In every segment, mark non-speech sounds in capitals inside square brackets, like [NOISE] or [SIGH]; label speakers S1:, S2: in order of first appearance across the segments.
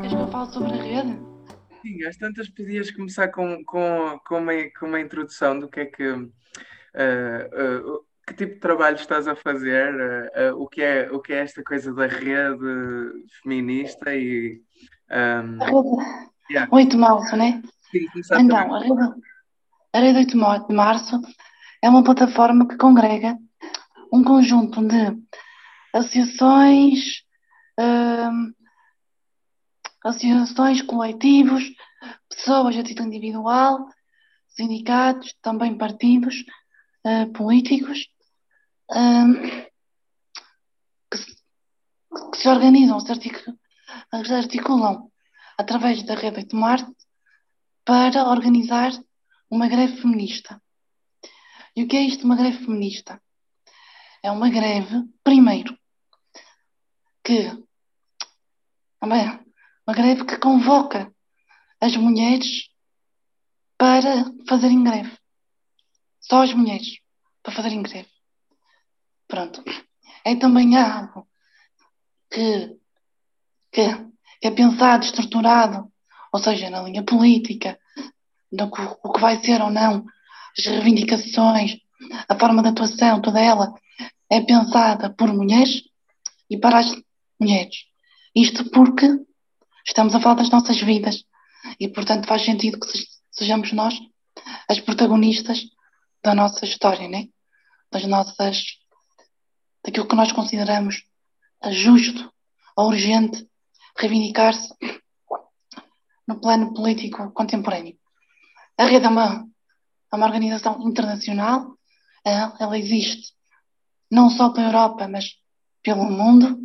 S1: Queres que eu fale sobre a rede?
S2: Sim, às tantas podias começar com, com, com, uma, com uma introdução do que é que, uh, uh, que tipo de trabalho estás a fazer, uh, o, que é, o que é esta coisa da rede feminista e.
S1: Um, a rede yeah. 8 de março, né?
S2: Sim,
S1: então, a rede, a rede 8 de março é uma plataforma que congrega um conjunto de associações, associações, coletivos, pessoas a título individual, sindicatos, também partidos uh, políticos, uh, que, se, que, se, organizam, se articulam, se articulam através da Rede 8 de Marte para organizar uma greve feminista. E o que é isto, uma greve feminista? É uma greve, primeiro, que uma greve que convoca as mulheres para fazerem greve. Só as mulheres para fazerem greve. Pronto. É também algo que, que, que é pensado, estruturado, ou seja, na linha política, no, o que vai ser ou não, as reivindicações, a forma de atuação, toda ela é pensada por mulheres e para as mulheres. Isto porque estamos a falar das nossas vidas e, portanto, faz sentido que sejamos nós as protagonistas da nossa história, né? das nossas. daquilo que nós consideramos justo ou urgente reivindicar-se no plano político contemporâneo. A rede é uma, é uma organização internacional, ela existe não só pela Europa, mas pelo mundo,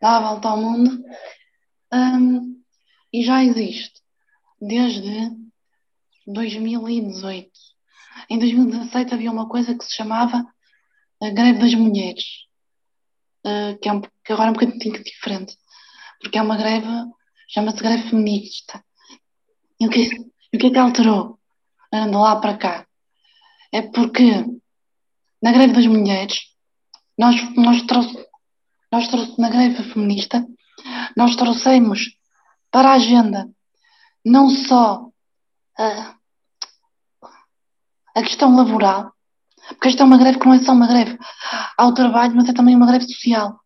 S1: dá a volta ao mundo, um, e já existe desde 2018. Em 2017 havia uma coisa que se chamava a greve das mulheres, uh, que, é um, que agora é um bocadinho diferente, porque é uma greve, chama-se greve feminista. E o que, o que é que alterou de lá para cá? É porque na greve das mulheres, nós, nós, trouxe, nós trouxe, na greve feminista, nós trouxemos para a agenda não só a, a questão laboral, porque esta é uma greve que não é só uma greve ao trabalho, mas é também uma greve social.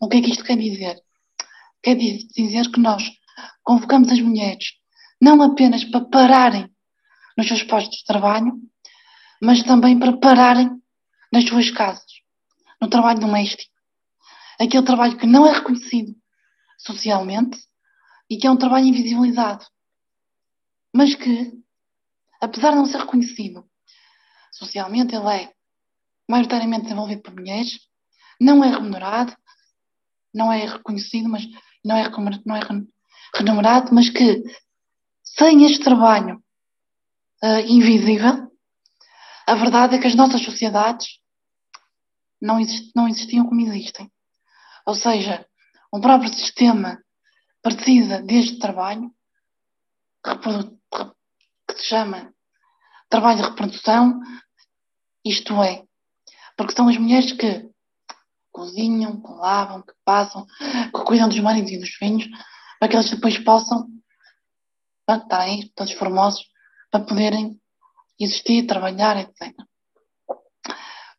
S1: O que é que isto quer dizer? Quer dizer que nós convocamos as mulheres não apenas para pararem nos seus postos de trabalho, mas também para pararem nas suas casas, no trabalho doméstico. Aquele trabalho que não é reconhecido socialmente e que é um trabalho invisibilizado mas que, apesar de não ser reconhecido socialmente, ele é maioritariamente desenvolvido por mulheres, não é remunerado, não é reconhecido, mas não é, não é remunerado, mas que sem este trabalho uh, invisível, a verdade é que as nossas sociedades não, exist, não existiam como existem. Ou seja, o próprio sistema precisa deste trabalho que se chama trabalho de reprodução, isto é, porque são as mulheres que cozinham, que lavam, que passam, que cuidam dos maridos e dos filhos, para que eles depois possam estar aí, todos formosos, para poderem existir, trabalhar, etc.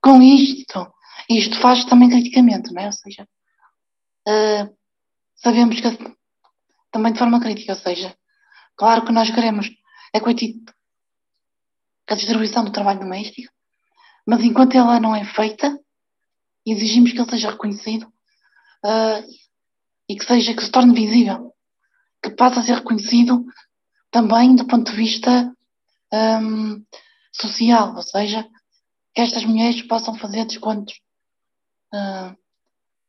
S1: Com isto, isto faz também criticamente, não é? Ou seja, uh, sabemos que também de forma crítica, ou seja, Claro que nós queremos é a distribuição do trabalho doméstico, mas enquanto ela não é feita, exigimos que ele seja reconhecido uh, e que seja que se torne visível, que passe a ser reconhecido também do ponto de vista um, social, ou seja, que estas mulheres possam fazer descontos uh,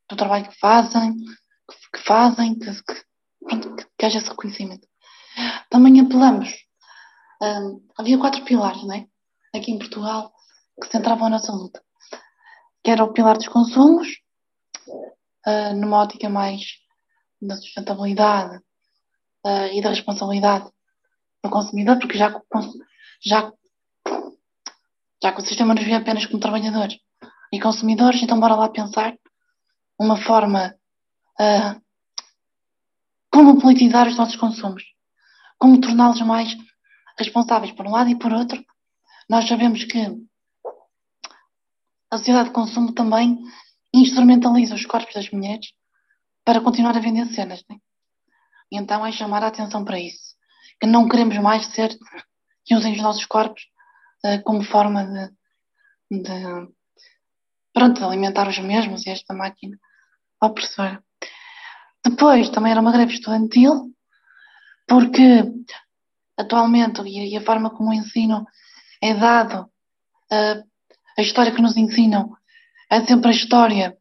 S1: do trabalho que fazem, que, que fazem, que, que, que haja esse reconhecimento. Também apelamos. Um, havia quatro pilares, não é? Aqui em Portugal, que centravam a nossa luta. Que era o pilar dos consumos, uh, numa ótica mais da sustentabilidade uh, e da responsabilidade do consumidor, porque já, já, já que o sistema nos vê apenas como trabalhadores e consumidores, então bora lá pensar uma forma uh, como politizar os nossos consumos, como torná-los mais responsáveis por um lado e por outro. Nós sabemos que a sociedade de consumo também instrumentaliza os corpos das mulheres para continuar a vender cenas. Né? Então é chamar a atenção para isso. Que não queremos mais ser que usem os nossos corpos uh, como forma de, de, pronto, alimentar os mesmos e esta máquina opressora. Depois também era uma greve estudantil, porque atualmente e a forma como o ensino é dado, uh, a história que nos ensinam é sempre a história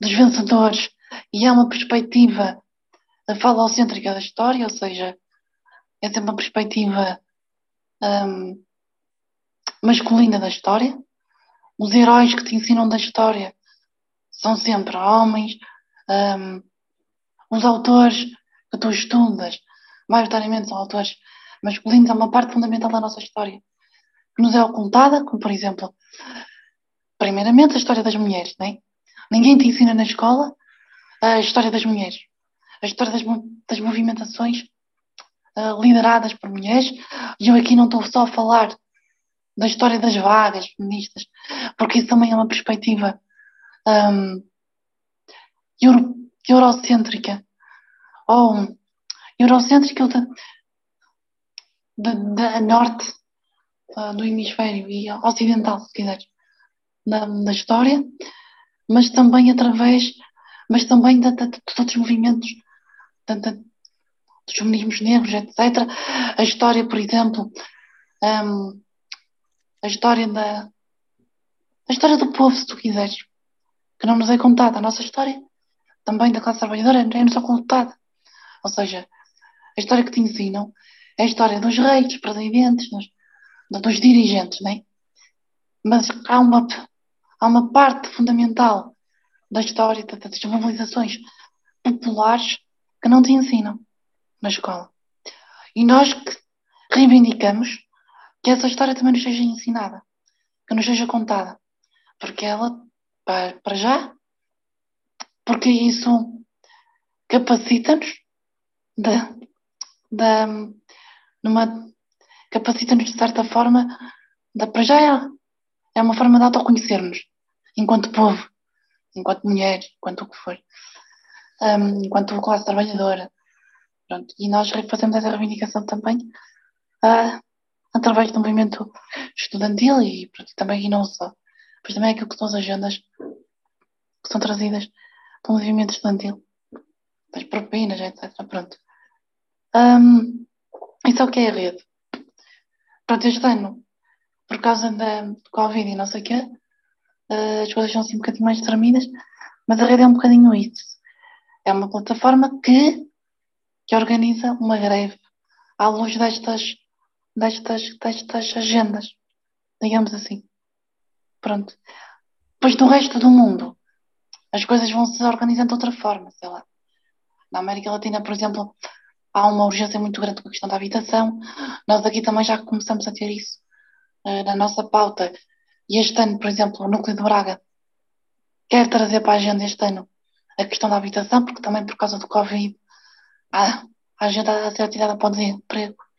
S1: dos vencedores e é uma perspectiva falocêntrica da história, ou seja, é sempre uma perspectiva um, masculina da história. Os heróis que te ensinam da história são sempre homens. Um, os autores que tu estudas, maioritariamente são autores masculinos, é uma parte fundamental da nossa história que nos é ocultada, como por exemplo, primeiramente a história das mulheres, não é? Ninguém te ensina na escola a história das mulheres, a história das, das movimentações uh, lideradas por mulheres, e eu aqui não estou só a falar da história das vagas feministas, porque isso também é uma perspectiva um, euro, eurocêntrica, ou eurocêntrica da, da, norte uh, do hemisfério e ocidental, se quiseres, da, da história, mas também através, mas também de, de, de todos os movimentos dos feminismos negros, etc. A história, por exemplo, um, a história da a história do povo, se tu quiseres, que não nos é contada. A nossa história, também da classe trabalhadora, é-nos é contada. Ou seja, a história que te ensinam é a história dos reis, dos presidentes, dos, dos dirigentes, não é? Mas há uma, há uma parte fundamental da história das mobilizações populares que não te ensinam na escola. E nós que reivindicamos que essa história também nos seja ensinada, que nos seja contada, porque ela, para, já, porque isso capacita-nos de, de, numa capacita-nos de certa forma, de, para já é, é uma forma de autoconhecermos enquanto povo, enquanto mulher, enquanto o que for, um, enquanto classe trabalhadora. Pronto. E nós fazemos essa reivindicação também uh, através do movimento estudantil e pronto, também e não só. Pois também é aquilo que são as agendas que são trazidas pelo movimento estudantil, das propinas, etc. Pronto. Um, isso é o que é a rede. Pronto, este ano, por causa da Covid e não sei o quê, uh, as coisas são assim um bocadinho mais tremidas, mas a rede é um bocadinho isso. É uma plataforma que que organiza uma greve à luz destas, destas, destas agendas, digamos assim. Pronto. Pois do resto do mundo, as coisas vão se organizando de outra forma, sei lá. Na América Latina, por exemplo, há uma urgência muito grande com a questão da habitação. Nós aqui também já começamos a ter isso uh, na nossa pauta. E este ano, por exemplo, o Núcleo de Braga quer trazer para a agenda este ano a questão da habitação, porque também por causa do Covid a, a gente está a ser tirada para o desemprego.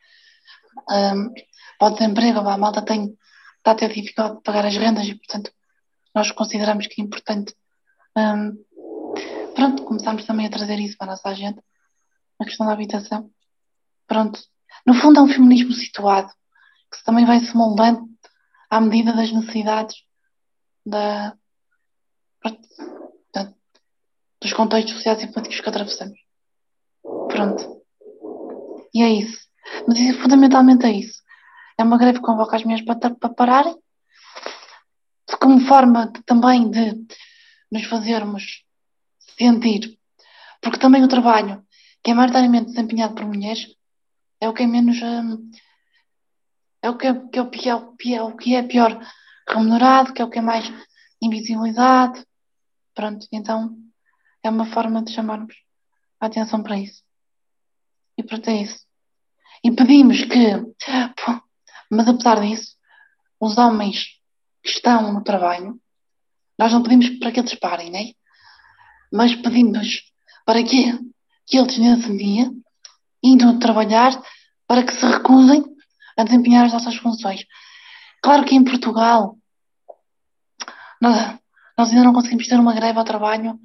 S1: Um, para o desemprego, a malta tem, está a ter dificuldade de pagar as rendas e, portanto, nós consideramos que é importante. Um, pronto, começamos também a trazer isso para a nossa agenda, a questão da habitação. Pronto. No fundo, é um feminismo situado, que também vai se moldando à medida das necessidades da, da, dos contextos sociais e políticos que atravessamos. Pronto. E é isso. Mas isso, fundamentalmente é isso. É uma greve que convoca as mulheres para, para pararem, como forma de, também de nos fazermos sentir. Porque também o trabalho, que é maioritariamente desempenhado por mulheres, é o que é menos. Hum, é o que é, que é, o, que é, o, que é, o que é pior remunerado, que é o que é mais invisibilizado. Pronto, então é uma forma de chamarmos a atenção para isso. E pronto, é isso. E pedimos que, mas apesar disso, os homens que estão no trabalho, nós não pedimos para que eles parem, né? mas pedimos para que, que eles, nesse dia, indo trabalhar, para que se recusem a desempenhar as nossas funções. Claro que em Portugal nós, nós ainda não conseguimos ter uma greve ao trabalho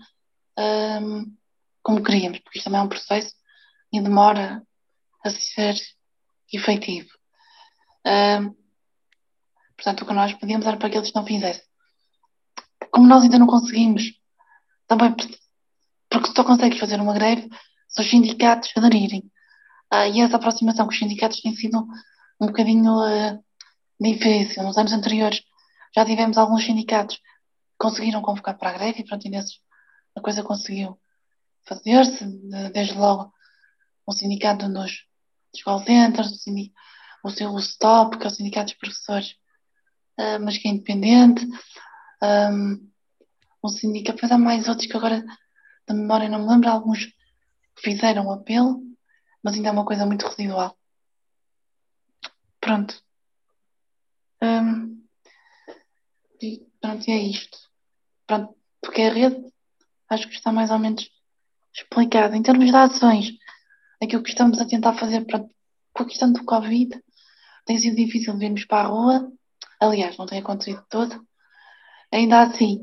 S1: um, como queríamos, porque isto também é um processo e demora a ser efetivo. Um, portanto, o que nós pedíamos era para que eles não fizessem. Como nós ainda não conseguimos, também porque só consegues fazer uma greve se os sindicatos aderirem. Uh, e essa aproximação com os sindicatos tem sido um bocadinho uh, difícil. Nos anos anteriores já tivemos alguns sindicatos que conseguiram convocar para a greve e pronto, e nesses a coisa conseguiu fazer-se. Desde logo o sindicato dos, dos call centers, o, sindic, o seu STOP, que é o sindicato dos professores, uh, mas que é independente. Um, um sindicato, depois há mais outros que agora da memória não me lembro, alguns fizeram o apelo, mas ainda é uma coisa muito residual. Pronto. Um, e pronto, é isto. Pronto, porque a rede acho que está mais ou menos explicado. Em termos de ações, aquilo que estamos a tentar fazer pronto, com a questão do Covid, tem sido difícil virmos para a rua. Aliás, não tem acontecido todo. Ainda assim,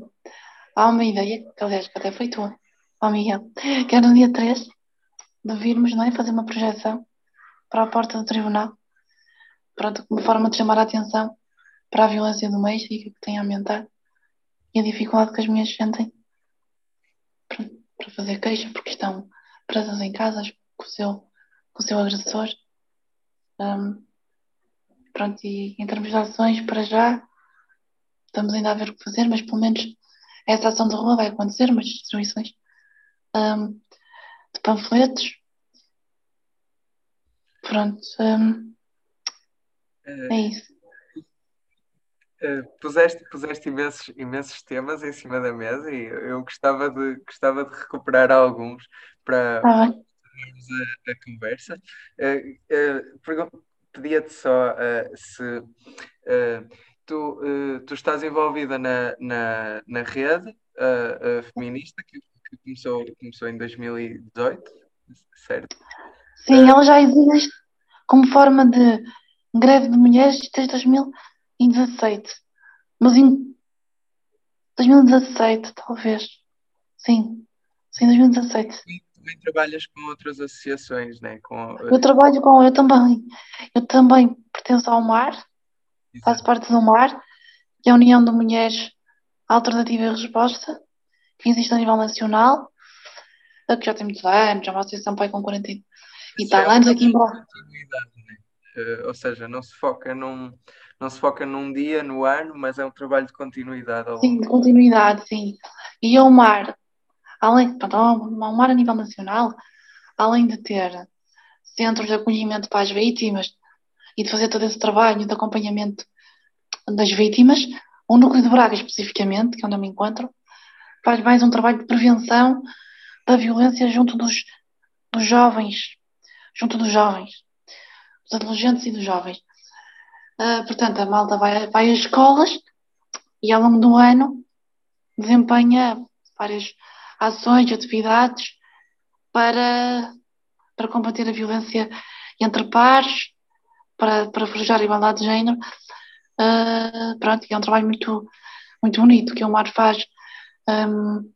S1: há uma ideia, que aliás até foi tua, ó Miguel, que era no dia 3 de virmos não é, fazer uma projeção para a porta do tribunal pronto, uma forma de chamar a atenção para a violência doméstica que tem a aumentar e a dificuldade que as mulheres sentem para fazer queixa porque estão presas em casas com o seu, com o seu agressor. Um, pronto, e em termos de ações, para já, estamos ainda a ver o que fazer, mas pelo menos essa ação de rua vai acontecer, umas distribuições um, de panfletos. Pronto. Um, é isso.
S2: Uh, puseste, puseste imensos, imensos temas em cima da mesa e eu gostava de, gostava de recuperar alguns para
S1: tá
S2: a, a, conversa. Uh, uh, Pedia-te só se tu, tu estás envolvida na, na, na rede feminista que, que, começou, começou em 2018, certo?
S1: Sim, ela já existe como forma de greve de mulheres desde 2017. Mas em 2017, talvez. Sim. Sim, 2017.
S2: Também trabalhas com outras associações, né? Com...
S1: Eu trabalho com, eu também. Eu também pertenço ao MAR, Exato. faço parte do MAR, que é a União de Mulheres Alternativa e Resposta, que existe a nível nacional, que já tem muitos anos, é uma associação pai com 40 e tal anos aqui em Braga.
S2: Uh, ou seja, não se foca num não se foca num dia no ano, mas é um trabalho de continuidade. Ao...
S1: Sim, de continuidade, sim. E o mar, além pronto, o mar a nível nacional, além de ter centros de acolhimento para as vítimas e de fazer todo esse trabalho de acompanhamento das vítimas, o núcleo de Braga especificamente, que é onde eu me encontro, faz mais um trabalho de prevenção da violência junto dos, dos jovens, junto dos jovens dos adolescentes e dos jovens. Uh, portanto, a malta vai, vai às escolas e ao longo do ano desempenha várias ações, atividades para, para combater a violência entre pares, para, para forjar a igualdade de género. Uh, pronto, é um trabalho muito, muito bonito que o Mar faz um,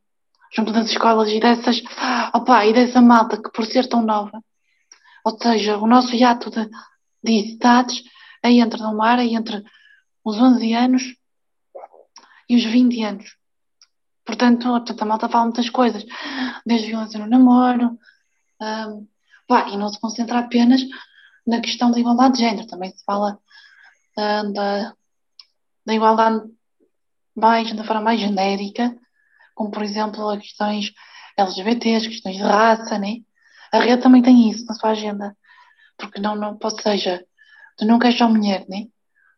S1: junto das escolas e dessas, opa, e dessa malta que por ser tão nova ou seja, o nosso hiato de, de idades aí entre no mar, aí entre os 11 anos e os 20 anos. Portanto, portanto a malta fala muitas coisas, desde violência no namoro, um, pá, e não se concentra apenas na questão da igualdade de género, também se fala uh, da, da igualdade mais, da forma mais genérica, como por exemplo as questões LGBTs, questões de raça, né? A rede também tem isso na sua agenda. Porque não, não pode seja, tu não queres só mulher, né?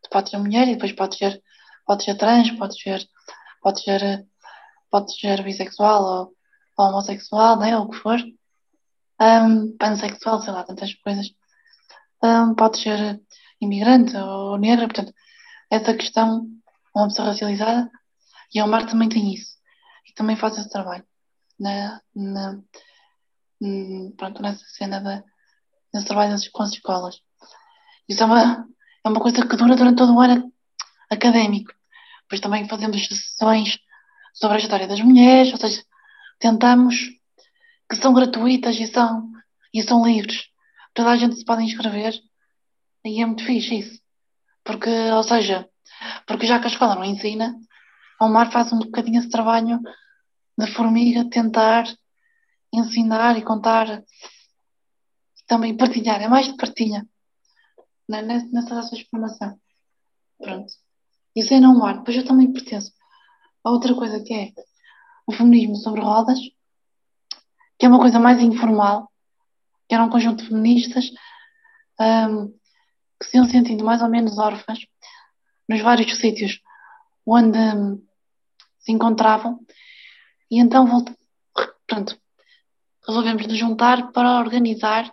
S1: Tu podes ser mulher e depois podes ser, podes ser trans, podes ser, podes ser, podes ser bissexual ou, ou homossexual, né? Ou o que for. Um, pansexual, sei lá, tantas coisas. Um, podes ser imigrante ou negra, portanto, essa questão, uma pessoa racializada, e a Omar também tem isso. E também faz esse trabalho na, na, hum, pronto, nessa cena de, nesse trabalho com as escolas. Isso é uma, é uma coisa que dura durante todo o ano académico. Depois também fazemos sessões sobre a história das mulheres, ou seja, tentamos que são gratuitas e são, e são livres. Toda a gente se pode inscrever e é muito fixe isso. Porque, ou seja, porque já que a escola não ensina, o mar faz um bocadinho esse trabalho de formiga, tentar ensinar e contar também partilhar, é mais de partilha né, nessa de formação. Pronto. Isso é não ar. Depois eu também pertenço a outra coisa que é o feminismo sobre rodas, que é uma coisa mais informal, que era um conjunto de feministas um, que se iam sentindo mais ou menos órfãs nos vários sítios onde um, se encontravam. E então pronto, resolvemos nos juntar para organizar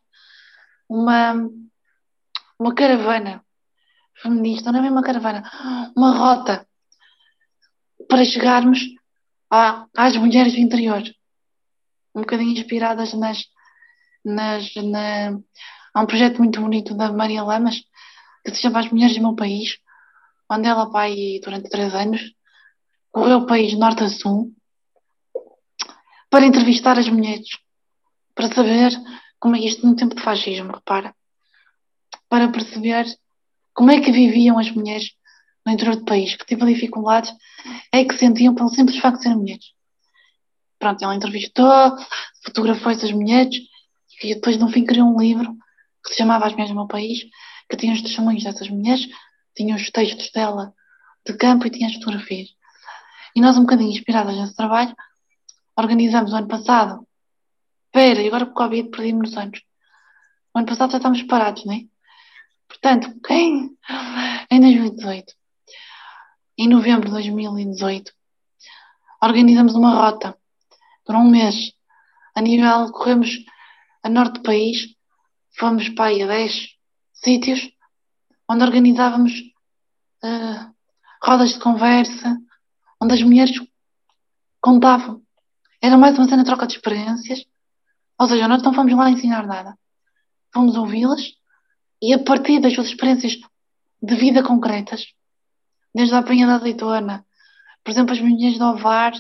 S1: uma, uma caravana feminista, não é mesmo uma caravana, uma rota para chegarmos às mulheres do interior, um bocadinho inspiradas nas, nas na, há um projeto muito bonito da Maria Lamas que se chama As Mulheres do Meu País, onde ela vai durante três anos correu o país norte a sul para entrevistar as mulheres, para saber como é isto no tempo de fascismo, repara, para perceber como é que viviam as mulheres no interior do país, que tipo de dificuldades é que sentiam pelo simples facto de serem mulheres. Pronto, ela entrevistou, fotografou essas mulheres e depois no fim criou um livro que se chamava As Mulheres do Meu País, que tinha os testemunhos dessas mulheres, tinha os textos dela de campo e tinha as fotografias. E nós, um bocadinho inspiradas nesse trabalho, organizamos o ano passado. Espera, e agora o Covid perdimos nos anos. O ano passado já estávamos parados, não é? Portanto, quem? [LAUGHS] Em 2018, em novembro de 2018, organizamos uma rota por um mês. A nível, corremos a norte do país, fomos para aí a 10 sítios, onde organizávamos uh, rodas de conversa, onde as mulheres contavam. Era mais uma cena de troca de experiências. Ou seja, nós não fomos lá ensinar nada. Fomos ouvi-las e a partir das suas experiências de vida concretas, desde a apanha da azeitona, por exemplo, as mulheres do Ovar,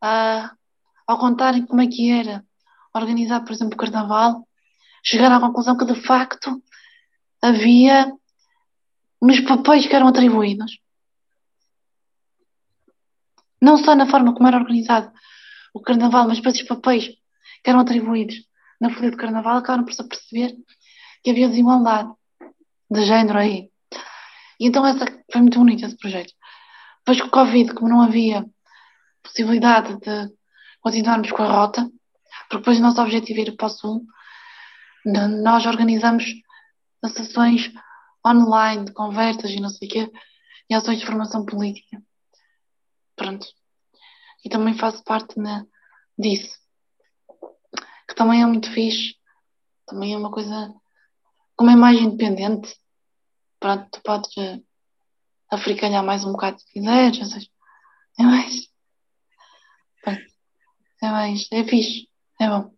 S1: a, ao contarem como é que era organizar, por exemplo, o carnaval, chegaram à conclusão que de facto havia nos papéis que eram atribuídos não só na forma como era organizado o carnaval, mas depois os papéis que eram atribuídos na folha de carnaval acabaram por se perceber que havia desigualdade de género aí. E então essa, foi muito bonito esse projeto. Depois com o Covid, como não havia possibilidade de continuarmos com a rota, porque depois o nosso objetivo era para o Sul, nós organizamos sessões online de conversas e não sei o quê, e ações de formação política. Pronto. E também faço parte na, disso. Que também é muito fixe. Também é uma coisa. Como é mais independente, pronto, tu podes uh, africalhar mais um bocado se quiseres. Ou seja, é mais. Pronto, é mais. É fixe. É bom.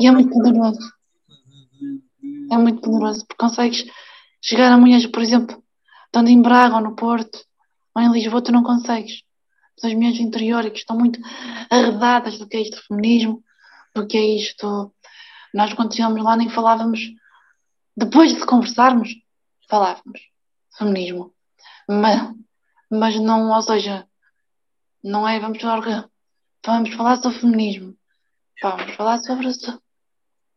S1: e é muito poderoso. É muito poderoso, porque consegues chegar a mulheres, por exemplo, estando em Braga ou no Porto, ou em Lisboa tu não consegues. As mulheres do interior que estão muito arredadas do que é isto feminismo, do que é isto. Nós quando chegamos lá nem falávamos, depois de conversarmos, falávamos feminismo. Mas, mas não, ou seja, não é vamos falar, vamos falar sobre feminismo. Vamos falar sobre,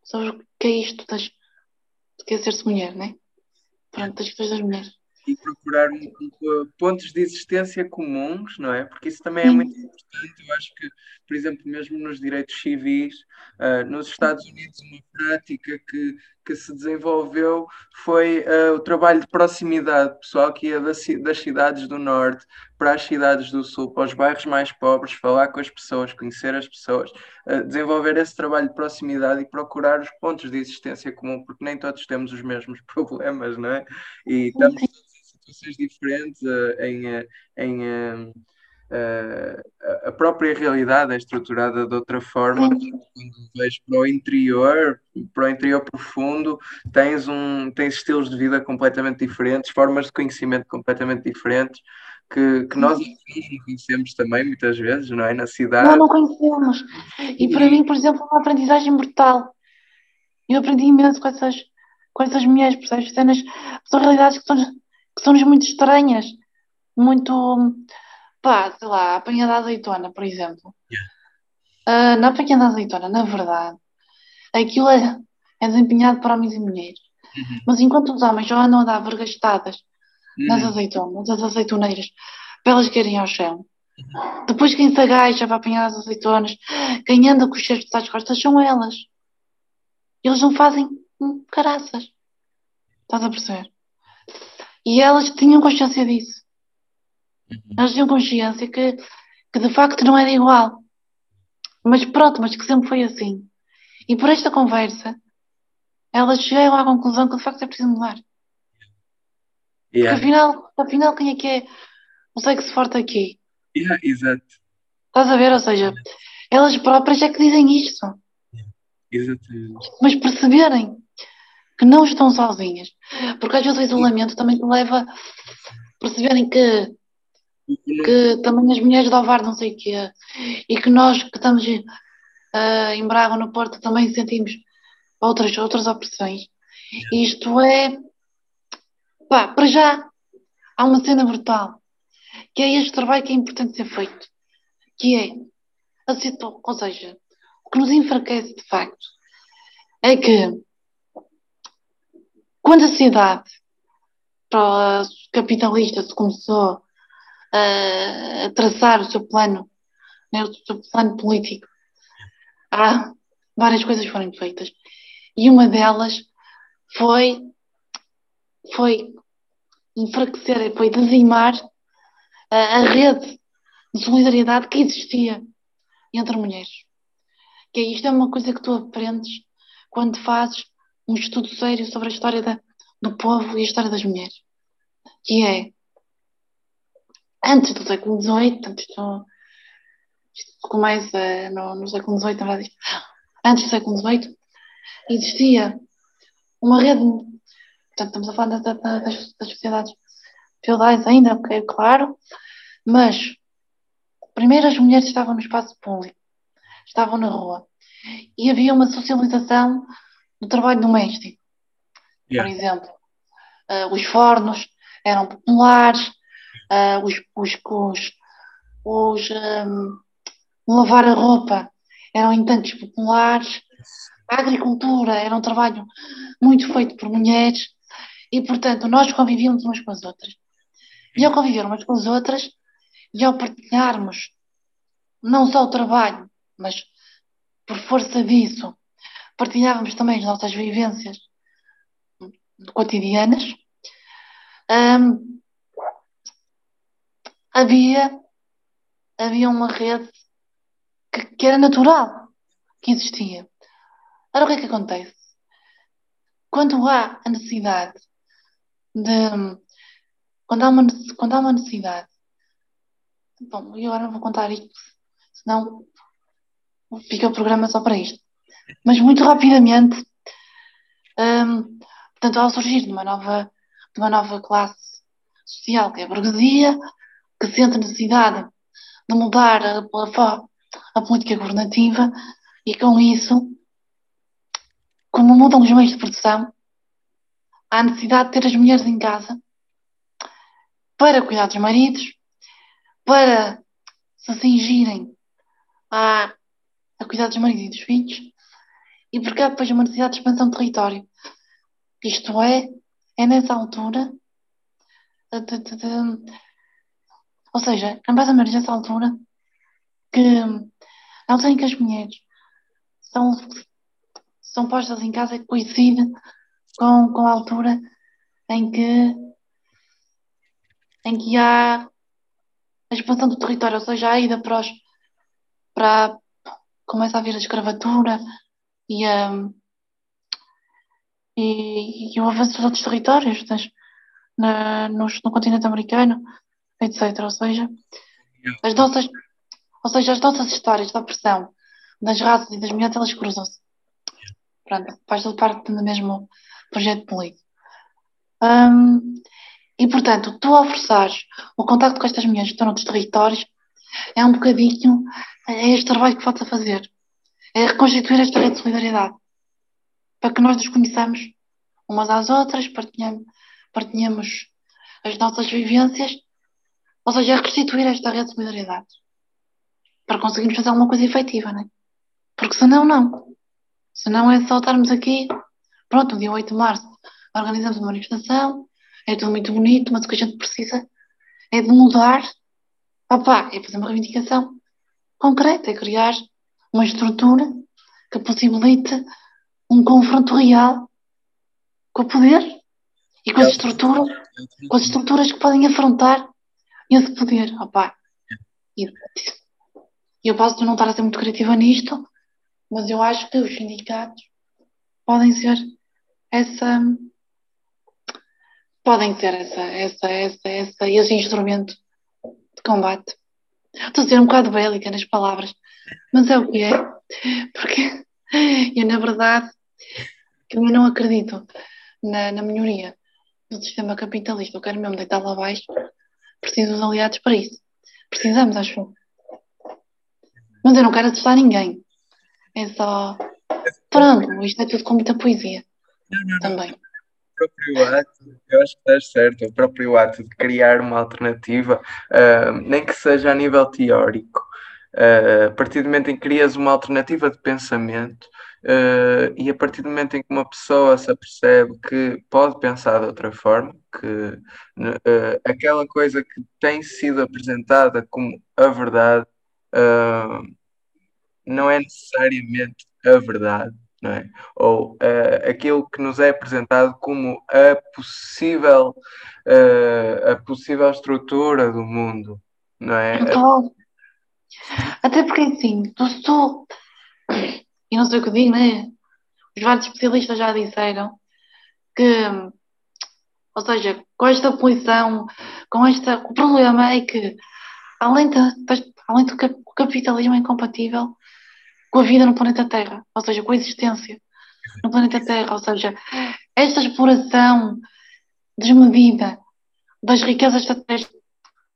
S1: sobre o que é isto das, de que é ser-se mulher, né? Pronto, das questões das mulheres
S2: e procurar um, um, pontos de existência comuns, não é? Porque isso também é muito importante. Eu acho que, por exemplo, mesmo nos direitos civis, uh, nos Estados Unidos, uma prática que, que se desenvolveu foi uh, o trabalho de proximidade, pessoal que ia das, das cidades do Norte para as cidades do Sul, para os bairros mais pobres, falar com as pessoas, conhecer as pessoas, uh, desenvolver esse trabalho de proximidade e procurar os pontos de existência comum, porque nem todos temos os mesmos [LAUGHS] problemas, não é? E estamos situações diferentes, em, em, a própria realidade é estruturada de outra forma. Quando vais para o interior, para o interior profundo, tens, um, tens estilos de vida completamente diferentes, formas de conhecimento completamente diferentes. Que, que nós não conhecemos também muitas vezes, não é? Na cidade.
S1: Não, não conhecemos. E para mim, por exemplo, é uma aprendizagem brutal. Eu aprendi imenso com essas, com essas mulheres, percebes? Cenas, são realidades que são, que são-nos muito estranhas, muito pá, sei lá, a apanha da azeitona, por exemplo.
S2: Yeah.
S1: Uh, na apanha da azeitona, na verdade, aquilo é, é desempenhado por homens e mulheres.
S2: Uhum.
S1: Mas enquanto os homens já andam a dar vergastadas nas
S2: Uhum.
S1: azeitonas, nas azeitoneiras, para elas caírem ao chão, depois quem se agacha para apanhar as azeitonas, quem anda com os cheiros às costas, são elas. Eles não fazem caraças. Estás a perceber? E elas tinham consciência disso.
S2: Uhum.
S1: Elas tinham consciência que, que de facto não era igual. Mas pronto, mas que sempre foi assim. E por esta conversa, elas chegaram à conclusão que de facto é preciso mudar. Porque
S2: Yeah.
S1: afinal, afinal quem é que é o sexo forte aqui?
S2: Yeah, exato,
S1: Estás a ver? Ou seja, elas próprias é que dizem isto.
S2: exatamente.
S1: Mas perceberem que não estão sozinhas. Porque às vezes o isolamento também te leva a perceberem que, que também as mulheres do Ovar não sei o quê. E que nós que estamos eh, em Braga, no Porto, também sentimos outras, outras opressões. Isto é. Pá, para já, há uma cena brutal. Que é este trabalho que é importante ser feito. Que é. A situ... Ou seja, o que nos enfraquece de facto é que quando a sociedade para os capitalistas começou a traçar o seu plano, né, o seu plano político, há várias coisas foram feitas. E uma delas foi, foi enfraquecer, foi dizimar a, a rede de solidariedade que existia entre mulheres. Que é isto é uma coisa que tu aprendes quando fazes um estudo sério sobre a história da, do povo e a história das mulheres. Que é antes do século XVIII, antes do, isto começa no, no século XVIII, antes do século XVIII, existia uma rede, portanto, estamos a falar da, da, das, das sociedades feudais ainda, ok, claro, mas primeiro as mulheres estavam no espaço público, estavam na rua, e havia uma socialização do trabalho doméstico.
S2: Yeah.
S1: Por exemplo, uh, os fornos eram populares, uh, os, os, os, os um, lavar a roupa eram em tantos populares, a agricultura era um trabalho muito feito por mulheres e, portanto, nós convivíamos umas com as outras. E ao conviver umas com as outras e ao partilharmos não só o trabalho, mas por força disso, partilhávamos também as nossas vivências cotidianas. Um, havia, havia uma rede que, que era natural, que existia. Ora, o que é que acontece? Quando há a necessidade de. Quando há uma, quando há uma necessidade. Bom, e agora não vou contar isto, senão fica o programa só para isto. Mas muito rapidamente, um, portanto, ao surgir de uma nova, de uma nova classe social, que é a burguesia, que sente necessidade de mudar a, a, a política governativa e com isso, como mudam os meios de produção, há necessidade de ter as mulheres em casa para cuidar dos maridos, para se cingirem a, a cuidar dos maridos e dos filhos, e porque há depois uma necessidade de expansão de território. Isto é, é nessa altura, de, de, de, ou seja, é mais ou menos nessa altura, que a altura em que as mulheres são, são postas em casa que coincide com, com a altura em que, em que há a expansão do território, ou seja, a ida para os, para, começa a haver a escravatura e, um, e, e, o avanço dos outros territórios das, na, no, no continente americano, etc. Ou seja, As nossas, ou seja, as nossas histórias da opressão das raças e das mulheres, elas cruzam-se. Pronto, faz tudo parte do mesmo projeto político. Um, e, portanto, tu ao forçares o contacto com estas mulheres que estão noutros territórios, é um bocadinho, é este trabalho que falta fazer. É reconstituir esta rede de solidariedade. Para que nós nos conheçamos umas às outras, partilhamos, partilhamos as nossas vivências, ou seja, é reconstituir esta rede de solidariedade. Para conseguirmos fazer alguma coisa efetiva, não é? Porque senão, não. Senão é só estarmos aqui, pronto, no dia 8 de março, organizamos uma manifestação, é tudo muito bonito, mas o que a gente precisa é de mudar, opá, é fazer uma reivindicação concreta, é criar uma estrutura que possibilite um confronto real com o poder e com as estruturas, com as estruturas que podem afrontar esse poder, opá. E eu posso não estar a ser muito criativa nisto, mas eu acho que os sindicatos podem ser essa podem ser essa, essa, essa, essa, esse instrumento de combate. Estou a ser um bocado bélica nas palavras, mas é o que é, porque eu, na verdade, eu não acredito na, na melhoria do sistema capitalista. Eu quero mesmo deitá-lo abaixo. Preciso dos aliados para isso. Precisamos, acho. Mas eu não quero assustar ninguém. É só. Pronto, isto é tudo com muita poesia. Não, não, também.
S2: O próprio ato, eu acho que estás certo, o próprio ato de criar uma alternativa, uh, nem que seja a nível teórico, uh, a partir do momento em que crias uma alternativa de pensamento, uh, e a partir do momento em que uma pessoa se apercebe que pode pensar de outra forma, que aquela coisa que tem sido apresentada como a verdade não é necessariamente a verdade, não é? Ou uh, aquilo que nos é apresentado como a possível, uh, a possível estrutura do mundo, não é?
S1: Então, até porque assim, tu estou, e não sei o que digo, né? Os vários especialistas já disseram que, ou seja, com esta poluição, com esta, o problema é que além, de, além do o capitalismo é incompatível com a vida no planeta Terra, ou seja, com a existência no planeta Terra, ou seja, esta exploração desmedida das riquezas da Terra,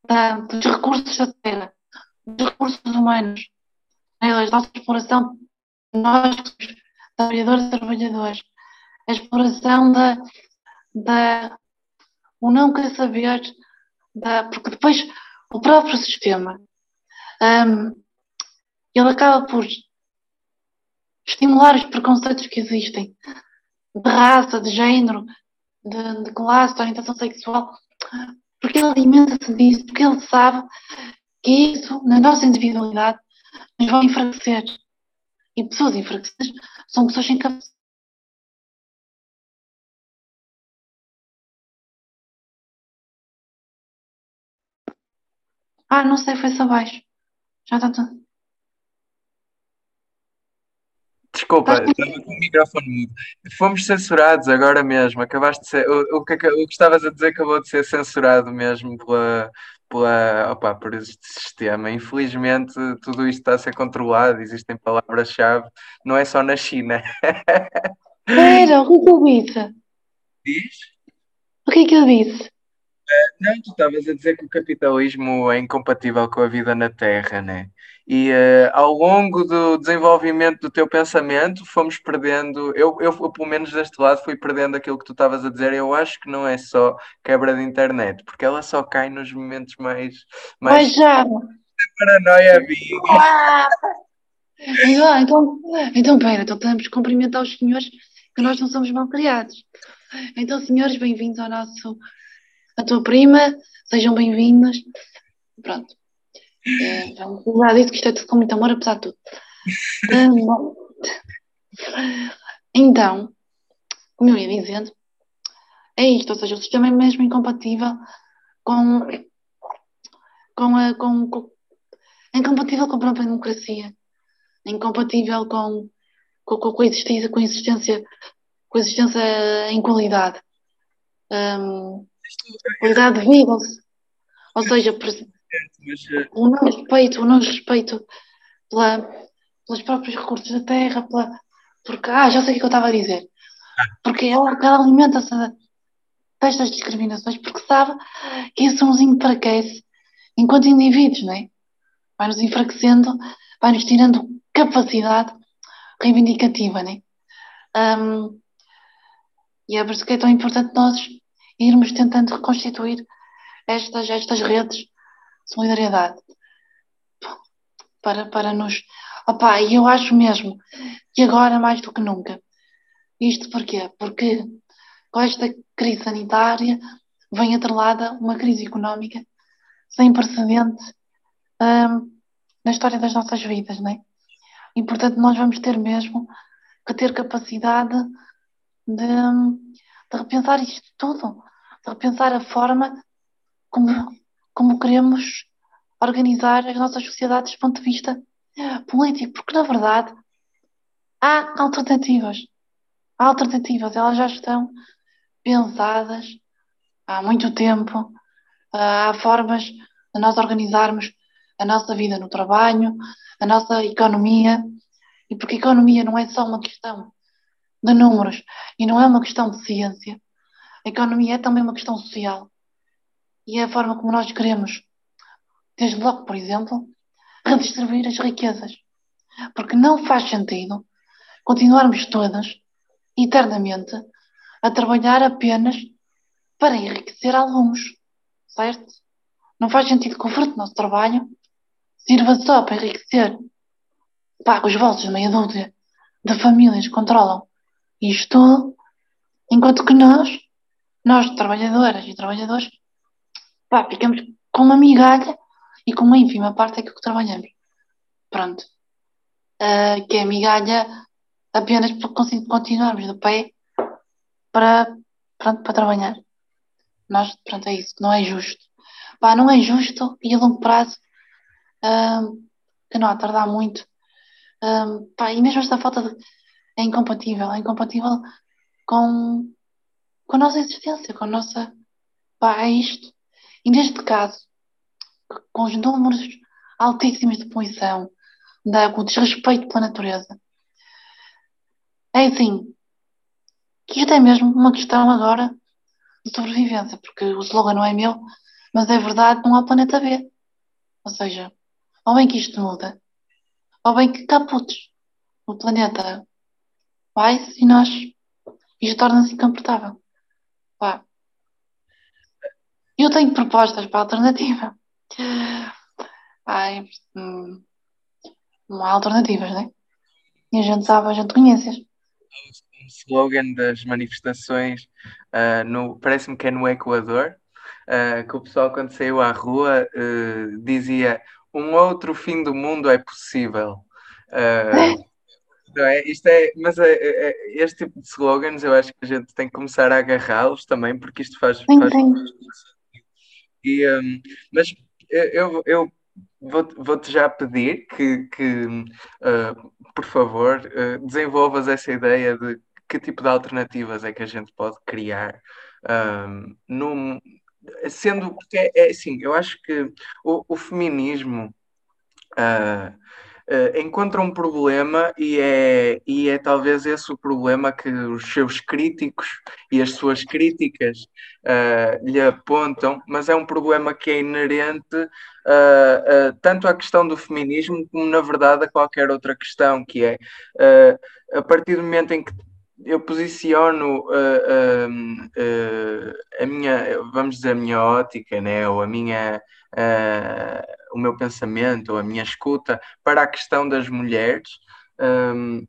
S1: da, dos recursos da Terra, dos recursos humanos, né, a nossa exploração, nós, trabalhadores e trabalhadoras, a exploração da, da o querer saber, da, porque depois o próprio sistema um, ele acaba por estimular os preconceitos que existem de raça, de género, de, de classe, de orientação sexual, porque ele alimenta-se disso, porque ele sabe que isso, na nossa individualidade, nos vai enfraquecer. E pessoas enfraquecidas são pessoas sem capacidade. Ah, não sei, foi-se abaixo. Já está tudo.
S2: Desculpa, estava com o microfone mudo. Fomos censurados agora mesmo. Acabaste de ser. O, o, que, o que estavas a dizer acabou de ser censurado mesmo pela, pela, opa, por este sistema. Infelizmente, tudo isto está a ser controlado, existem palavras-chave, não é só na China.
S1: Espera, o que é eu disse? [LAUGHS]
S2: Diz?
S1: O que é que eu disse?
S2: Não, tu estavas a dizer que o capitalismo é incompatível com a vida na Terra, né? E uh, ao longo do desenvolvimento do teu pensamento, fomos perdendo. Eu, eu, pelo menos deste lado, fui perdendo aquilo que tu estavas a dizer. Eu acho que não é só quebra de internet, porque ela só cai nos momentos mais. mais
S1: Mas já.
S2: Paranoia, amigo.
S1: Ah! [LAUGHS] Então, então, então, pera, então que cumprimentar os senhores que nós não somos mal criados. Então, senhores, bem-vindos ao nosso a tua prima, sejam bem-vindos. Pronto. É, lembrar disso, que isto é tudo com muito amor, apesar de tudo. Um, então, como eu ia dizendo, é isto, ou seja, o sistema é mesmo incompatível com, com, a, com, com é incompatível com a própria democracia, é incompatível com, com, com, a existência, com a existência, com a existência em qualidade. Um, qualidade de vida. Ou seja,
S2: Mas, uh...
S1: o não respeito, o não respeito pela, pelos próprios recursos da terra, pela, porque, ah, já sei o que eu estava a dizer. Porque ela, ela alimenta-se destas discriminações porque sabe que isso nos enfraquece enquanto indivíduos, não é? Vai-nos enfraquecendo, vai-nos tirando capacidade reivindicativa, não é? Um, e é por isso que é tão importante nós irmos tentando reconstituir estas, estas redes de solidariedade para, para nos. Opa, e eu acho mesmo que agora mais do que nunca. Isto porquê? Porque com esta crise sanitária vem atrelada uma crise económica sem precedente um, na história das nossas vidas, não é? E portanto nós vamos ter mesmo que ter capacidade de, de repensar isto tudo, repensar a forma como, como queremos organizar as nossas sociedades do ponto de vista político, porque na verdade há alternativas. Há alternativas, elas já estão pensadas há muito tempo. Há formas de nós organizarmos a nossa vida no trabalho, a nossa economia, e porque a economia não é só uma questão de números e não é uma questão de ciência, a economia é também uma questão social. E é a forma como nós queremos, desde logo, por exemplo, [LAUGHS] redistribuir as riquezas. Porque não faz sentido continuarmos todas, eternamente, a trabalhar apenas para enriquecer alguns, certo? Não faz sentido que o fruto do nosso trabalho sirva só para enriquecer paga os meia dúzia de famílias que controlam isto tudo, enquanto que nós, nós trabalhadoras e trabalhadores, pá, ficamos com uma migalha e com uma ínfima parte é que trabalhamos. Pronto. Uh, que é migalha apenas para continuarmos de pé para, pronto, para trabalhar. Nós, pronto, é isso, não é justo. Pá, não é justo e a longo prazo, uh, que não há tardar muito, um, pá, e mesmo esta falta de, é incompatível, é incompatível com, com a nossa existência, com a nossa. Pá, é isto. E neste caso, com os números altíssimos de poluição, da, o desrespeito pela natureza, é assim, que isto é mesmo uma questão agora de sobrevivência, porque o slogan não é meu, mas é verdade, não há planeta B. Ou seja, ou bem que isto muda, ou bem que caputes. O planeta vai-se e nós. Isto torna-se incomportável. Eu tenho propostas para a alternativa. Ai, hum, não há alternativas, né? E a gente sabe, a gente conhece.
S2: Um slogan das manifestações, uh, no, parece-me que é no Equador, uh, que o pessoal, quando saiu à rua, uh, dizia um outro fim do mundo é possível. [LAUGHS] Uh, é? Isto é, mas é, é, este tipo de slogans eu acho que a gente tem que começar a agarrá-los também, porque isto faz.
S1: Sim,
S2: faz...
S1: sim.
S2: E, um, mas eu, eu vou-te vou já pedir que, que uh, por favor, uh, desenvolvas essa ideia de que tipo de alternativas é que a gente pode criar um, num, sendo porque é, é assim, eu acho que o, o feminismo uh, uh, encontra um problema e é, e é talvez esse o problema que os seus críticos e as suas críticas uh, lhe apontam, mas é um problema que é inerente tanto à questão do feminismo como, na verdade, a qualquer outra questão, que é a partir do momento em que eu posiciono uh, uh, uh, a minha, vamos dizer, a minha ótica, né, ou a minha, o meu pensamento, a minha escuta para a questão das mulheres. Um,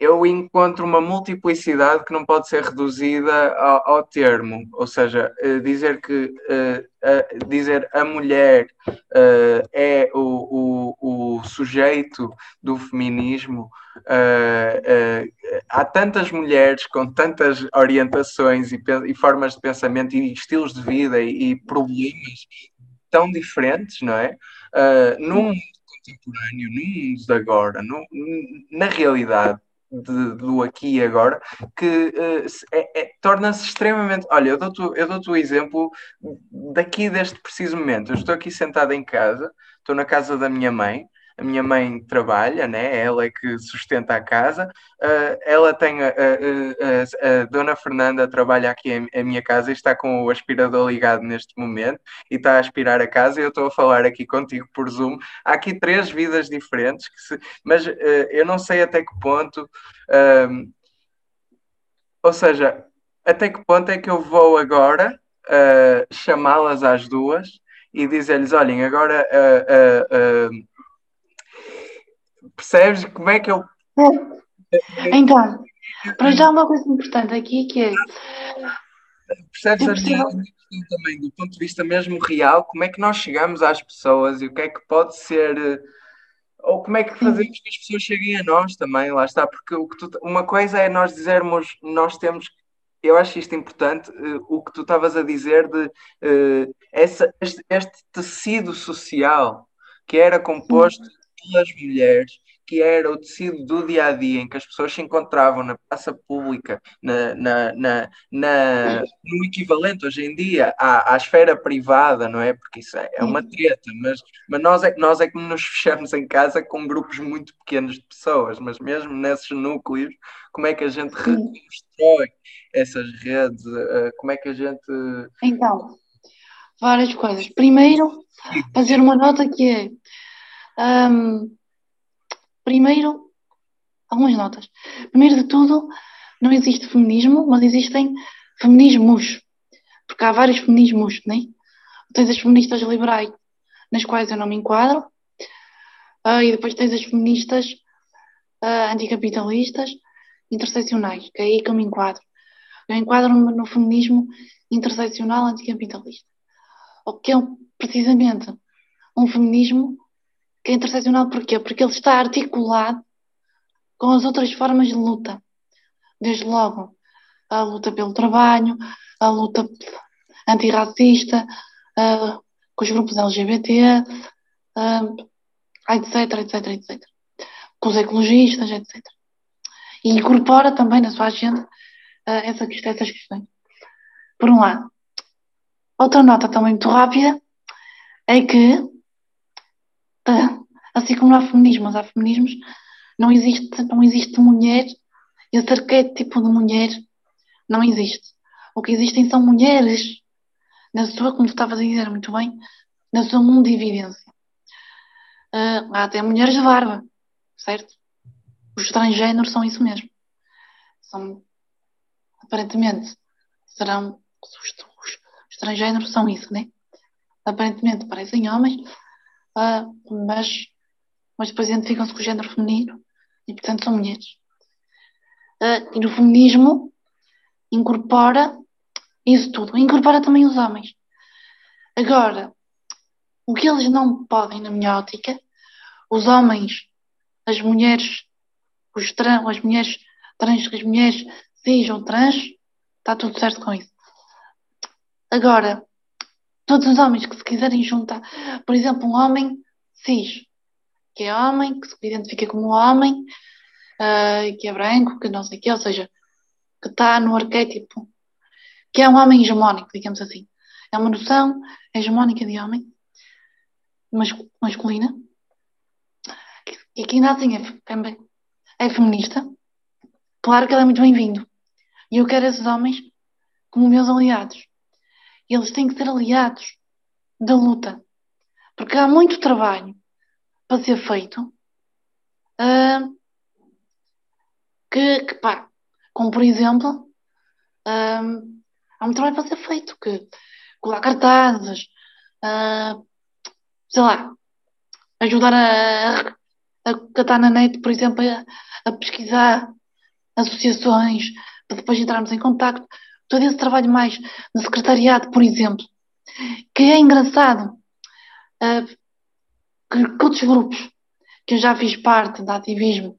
S2: eu encontro uma multiplicidade que não pode ser reduzida ao, ao termo, ou seja, uh, dizer que uh, uh, dizer a mulher é o, o, o, sujeito do feminismo. há tantas mulheres com tantas orientações e, e, formas de pensamento e estilos de vida e, e problemas tão diferentes, não é? Uh, num mundo contemporâneo, num mundo de agora, no, na realidade, de, do aqui e agora, que uh, é, é, torna-se extremamente. Olha, eu dou-te dou o exemplo daqui deste preciso momento. Eu estou aqui sentado em casa, estou na casa da minha mãe, a minha mãe trabalha, né? ela é que sustenta a casa, uh, ela tem a, a, a, a, Dona Fernanda trabalha aqui em, minha casa e está com o aspirador ligado neste momento e está a aspirar a casa e eu estou a falar aqui contigo por Zoom. Há aqui três vidas diferentes, se, mas uh, eu não sei até que ponto. Uh, ou seja, até que ponto é que eu vou agora uh, chamá-las às duas e dizer-lhes: olhem, agora uh, uh, Percebes como é que eu.
S1: Então, para já uma coisa importante aqui que é.
S2: Percebes a questão também, do ponto de vista mesmo real, como é que nós chegamos às pessoas e o que é que pode ser. Eh, ou como é que fazemos que as pessoas cheguem a nós também, lá está, porque o que tu, uma coisa é nós dizermos, nós temos eu acho isto importante, uh, o que tu estavas a dizer de uh, essa, este, este, tecido social que era composto pelas mulheres, que era o tecido do dia a dia, em que as pessoas se encontravam na praça pública, na, na, na, na no equivalente hoje em dia à, à, esfera privada, não é? Porque isso é, é uma treta, mas, mas nós, é, nós é que nos [LAUGHS] fechamos em casa com grupos muito pequenos de pessoas, mas mesmo nesses núcleos, como é que a gente reconstrói essas redes? Eh, como é que a gente.
S1: Então, várias coisas. Primeiro, fazer uma nota que é um, primeiro, algumas notas. Primeiro de tudo, não existe feminismo, mas existem feminismos. Porque há vários feminismos, né? Tens as feministas liberais, nas quais eu não me enquadro, uh, e depois tens as feministas uh, anticapitalistas interseccionais, que é aí que eu me enquadro. Eu enquadro-me no feminismo interseccional anticapitalista. O que é precisamente um feminismo que é interseccional porquê? Porque ele está articulado com as outras formas de luta. Desde logo a luta pelo trabalho, a luta antirracista, uh, com os grupos LGBT, uh, etc, etc, etc. Com os ecologistas, etc. E incorpora também na sua agenda uh, essa, essas questões. Por um lado. Outra nota também muito rápida é que assim como não há feminismos, há feminismos, não existe, não existe mulher, esse arquétipo de mulher não existe. O que existem são mulheres, na sua, como tu estavas a dizer muito bem, na sua mundividência. Uh, há até mulheres de barba, certo? Os transgêneros são isso mesmo. São, aparentemente, serão, os, os transgêneros são isso, né? Aparentemente parecem homens, mas, mas depois identificam-se com o género feminino e, portanto, são mulheres. Uh, e no feminismo incorpora isso tudo, incorpora também os homens. Agora, o que eles não podem, na minha ótica, os homens, as mulheres, os trans, as mulheres trans, as mulheres ou trans, está tudo certo com isso. Agora, todos os homens que se quiserem juntar, por exemplo, um homem cis, que é homem, que se identifica como homem, uh, que é branco, que não sei o quê, ou seja, que está no arquétipo, que é um homem hegemónico, digamos assim. É uma noção hegemónica de homem, masculina, e que ainda assim é, é, é feminista. Claro que ele é muito bem-vindo. E eu quero esses homens como meus aliados eles têm que ser aliados da luta. Porque há muito trabalho para ser feito. Uh, que, que, pá, como por exemplo, uh, há muito trabalho para ser feito, que colar cartazes, uh, sei lá, ajudar a, a catar na net, por exemplo, a, a pesquisar associações, para depois entrarmos em contato todo esse trabalho mais no secretariado, por exemplo, que é engraçado uh, que, que, outros grupos que eu já fiz parte de ativismo,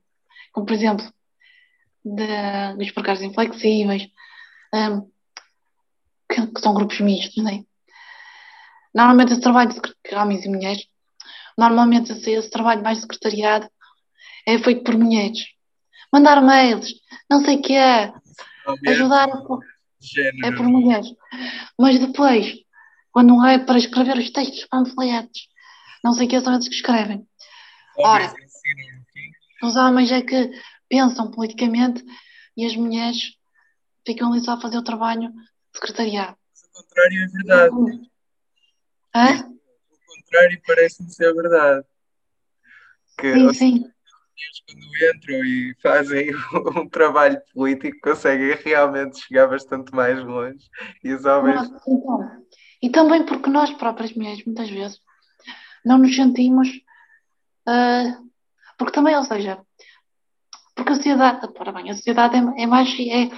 S1: como por exemplo de, dos precários inflexíveis, um, ah, que, que, são grupos mistos, não é? Normalmente esse trabalho de homens e mulheres, normalmente esse, esse trabalho mais de secretariado é feito por mulheres. mandar mails, não sei o que é, ajudar a...
S2: género.
S1: é por mulheres. Mas depois, quando é para escrever os textos panfletos, não sei o que são eles que escrevem. Ora. Os homens é que pensam politicamente e as mulheres ficam ali só a fazer o trabalho de secretariado.
S2: Mas o contrário é verdade.
S1: Hã?
S2: O contrário parece-me ser verdade. Que
S1: Sim, sim.
S2: Mulheres, quando entram e fazem [LAUGHS] um trabalho político, conseguem realmente chegar bastante mais longe. E os homens.
S1: Então, e também porque nós próprias mulheres, muitas vezes, não nos sentimos. ah, porque também, ou seja, porque a sociedade, ora bem, a sociedade é, é, é,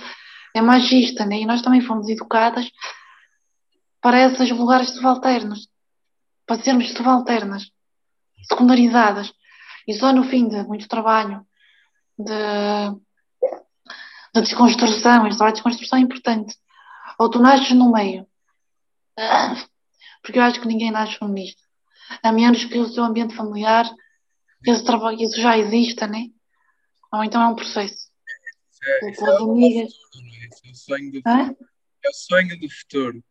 S1: é machista, né? E nós também fomos educadas para esses lugares subalternos, para sermos subalternas, secundarizadas. E só no fim de muito trabalho de, de desconstrução, este trabalho de desconstrução é importante. Ou tu nasces no meio, porque eu acho que ninguém nasce feminista, a menos que o seu ambiente familiar, esse trabalho, isso já exista, né? Ou então é um processo.
S2: É, isso é
S1: amigas.
S2: futuro, é? É o sonho do,
S1: Hã?
S2: é o sonho do futuro.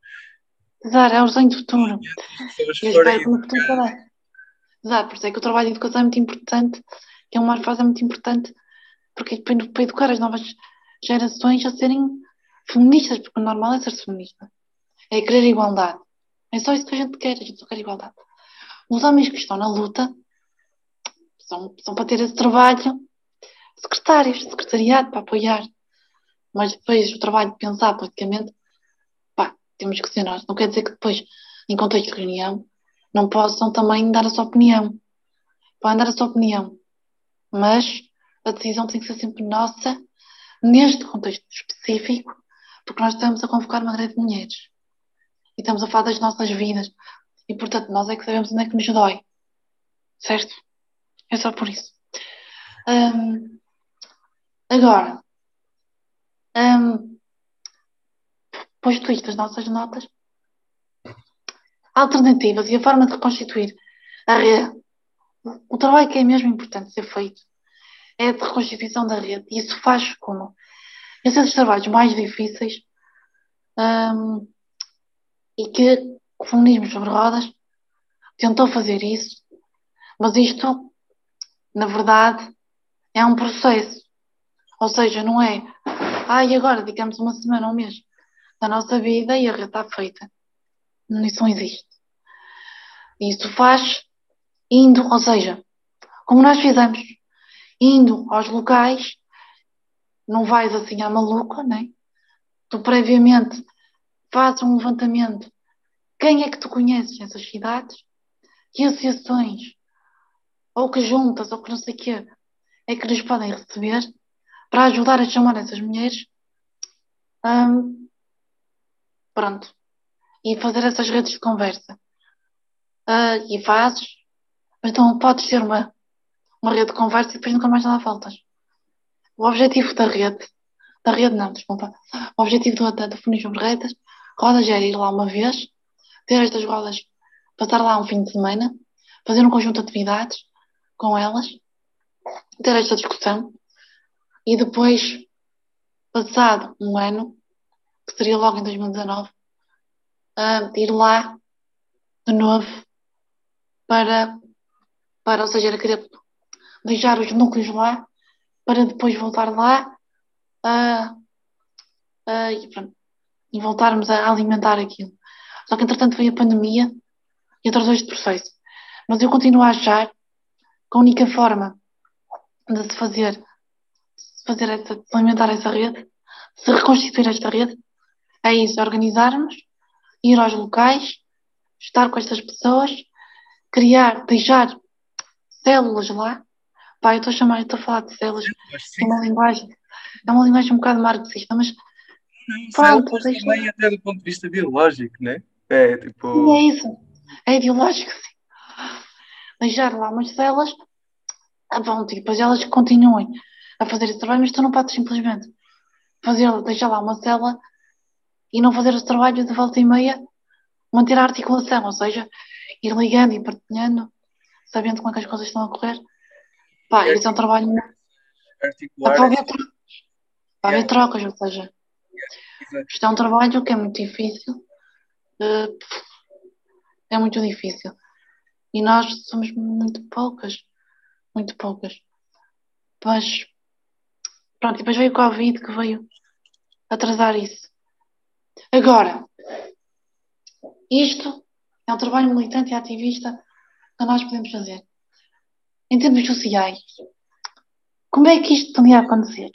S1: Exato, é o sonho do futuro. Eu espero que no futuro também. Exato, por isso é que o trabalho de educação é muito importante, é uma fase é muito importante, porque para para educar as novas gerações a serem feministas, porque o normal é ser feminista. É querer igualdade. É só isso que a gente quer, a gente só quer igualdade. Os homens que estão na luta são, são para ter esse trabalho, secretários, secretariado, para apoiar. Mas depois o trabalho de pensar politicamente, pá, temos que ser nós. Não quer dizer que depois, em contexto de reunião, não possam também dar a sua opinião. Podem dar a sua opinião. Mas a decisão tem que ser sempre nossa, neste contexto específico, porque nós estamos a convocar uma greve de mulheres. E estamos a falar das nossas vidas. E, portanto, nós é que sabemos onde é que nos dói. Certo? É só por isso. Hum, agora, hum, posto isto, as nossas notas, alternativas e a forma de reconstituir a rede. O trabalho que é mesmo importante ser feito é de reconstituição da rede. E isso faz como? Esses trabalhos mais difíceis hum, e que o feminismo sobre rodas tentou fazer isso, mas isto, na verdade, é um processo. Ou seja, não é, ah, e agora dedicamos uma semana ou um mês da nossa vida e a rede está feita. Isso existe. Isso faz indo, ou seja, como nós fizemos, indo aos locais, não vais assim à maluca, né? Tu previamente fazes um levantamento. Quem é que tu conheces nessas cidades? Que associações? Ou que juntas, ou que não sei o quê, é que nos podem receber para ajudar a chamar essas mulheres? Hum, pronto. E fazer essas redes de conversa. Ah, e fazes, mas não podes ser uma, uma rede de conversa e depois nunca mais nada faltas. O objetivo da rede, da rede não, desculpa, o objetivo do, da, do feminismo sobre redes, rodas era ir lá uma vez, ter estas rodas, passar lá um fim de semana, fazer um conjunto de atividades com elas, ter esta discussão e depois, passado um ano, que seria logo em 2019, ah, ir lá de novo para, para ou seja, era querer deixar os núcleos lá para depois voltar lá ah, ah, e, pronto, e voltarmos a alimentar aquilo. Só que entretanto veio a pandemia e atrasou este processo. Mas eu continuo a achar que a única forma de se fazer, de se fazer essa, de alimentar essa rede, de se reconstituir esta rede, é isso, organizarmos, ir aos locais, estar com estas pessoas, criar, deixar células lá. Pá, eu estou a chamar, eu estou a falar de células, é uma linguagem, é uma linguagem um bocado marxista, mas
S2: não,
S1: pronto, deixa.
S2: também até do ponto de vista biológico, né? É tipo,
S1: é isso. É ideológico, sim. Deixar lá umas células, ah, pronto, e depois elas continuem a fazer esse trabalho, mas tu não podes simplesmente fazer, deixar lá uma célula e não fazer esse trabalho de volta e meia, manter a articulação, ou seja, ir ligando e partilhando, sabendo como é que as coisas estão a correr. Pá,
S2: é
S1: isso é um trabalho.
S2: articular.
S1: Para haver. Para haver trocas, ou seja,
S2: Exato.
S1: isto é um trabalho que é muito difícil. eh, É muito difícil. E nós somos muito poucas. Muito poucas. Mas, pronto, e depois veio o Covid que veio atrasar isso. Agora, isto é um trabalho militante e ativista que nós podemos fazer. Em termos sociais, como é que isto podia acontecer?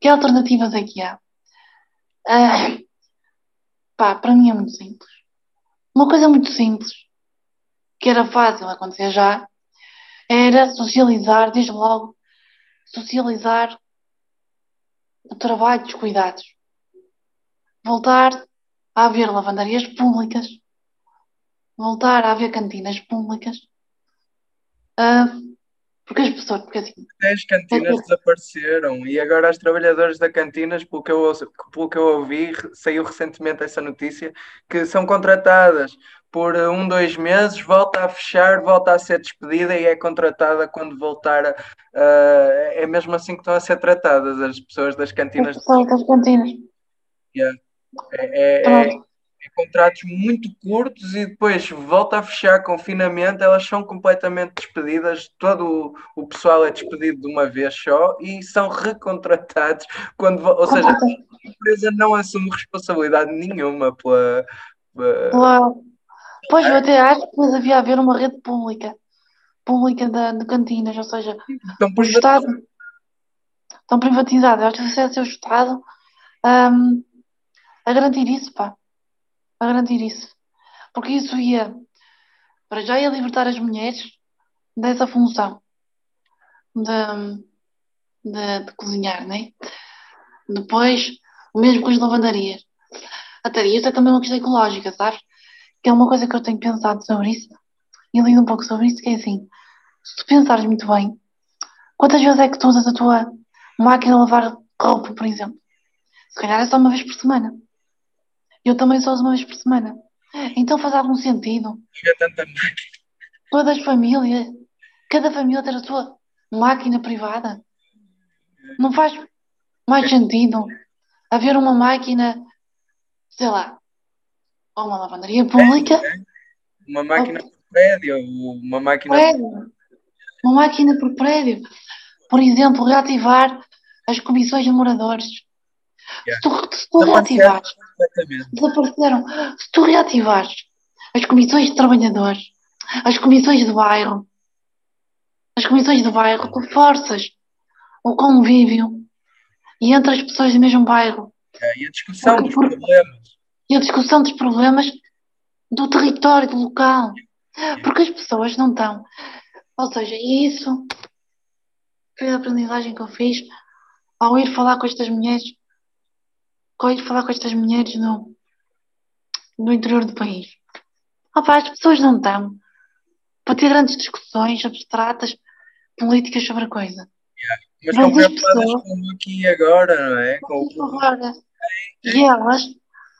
S1: Que alternativas é que há? Ah, pá, para mim é muito simples. Uma coisa muito simples, que era fácil acontecer já, era socializar, desde logo, socializar o trabalho dos cuidados. Voltar a haver lavandarias públicas, voltar a haver cantinas públicas. Ah, porque as pessoas, porque assim,
S2: As cantinas
S1: É.
S2: desapareceram e agora as trabalhadoras da cantinas, pelo que eu, pelo que eu ouvi, saiu recentemente essa notícia, que são contratadas por uh, um, dois meses, volta a fechar, volta a ser despedida e é contratada quando voltar a, a- é mesmo assim que estão a ser tratadas as pessoas das
S1: as
S2: cantinas.
S1: pessoas das cantinas.
S2: É, é-
S1: Pronto.
S2: é contratos muito curtos e depois volta a fechar confinamento, elas são completamente despedidas, todo o, o pessoal é despedido de uma vez só e são recontratados quando, ou seja, a empresa não assume responsabilidade nenhuma pela, pela-.
S1: Pois eu até acho que depois havia a haver uma rede pública, pública de, de cantinas, ou seja,
S2: então,
S1: o Estado estão privatizados. Eu acho que devia ser o Estado hum, a garantir isso, pá. A garantir isso. Porque isso ia, para já ia libertar as mulheres dessa função de, de, de cozinhar, né? Depois, o mesmo com as lavandarias. Até isso é também uma questão ecológica, sabes? Que é uma coisa que eu tenho pensado sobre isso e lido um pouco sobre isso, que é assim, se tu pensares muito bem, quantas vezes é que tu usas a tua máquina de lavar roupa, por exemplo? Se calhar é só uma vez por semana. Eu também só uso uma vez por semana. Então faz algum sentido
S2: chega tanta
S1: todas as famílias, cada família ter a sua máquina privada? Não faz mais sentido haver uma máquina, sei lá, ou uma lavandaria pública,
S2: uma máquina por prédio, uma máquina
S1: prédio, uma máquina por prédio. Por exemplo, reativar as comissões de moradores. Se tu, se tu reativares,
S2: completamente.
S1: desapareceram. Se tu reativares as comissões de trabalhadores, as comissões de bairro, as comissões de bairro, tu forças o convívio e entre as pessoas do mesmo bairro
S2: É, E a discussão
S1: Porque
S2: dos
S1: por-
S2: problemas.
S1: e a discussão dos problemas do território, do local. Porque as pessoas não estão. Ou seja, isso foi a aprendizagem que eu fiz ao ir falar com estas mulheres, ir falar com estas mulheres no, no interior do país. Opa, as pessoas não estão para ter grandes discussões abstratas, políticas sobre a coisa.
S2: Mas
S1: Mas
S2: estão
S1: as pessoas-
S2: com o aqui agora, não é? Com o
S1: Agora, e elas,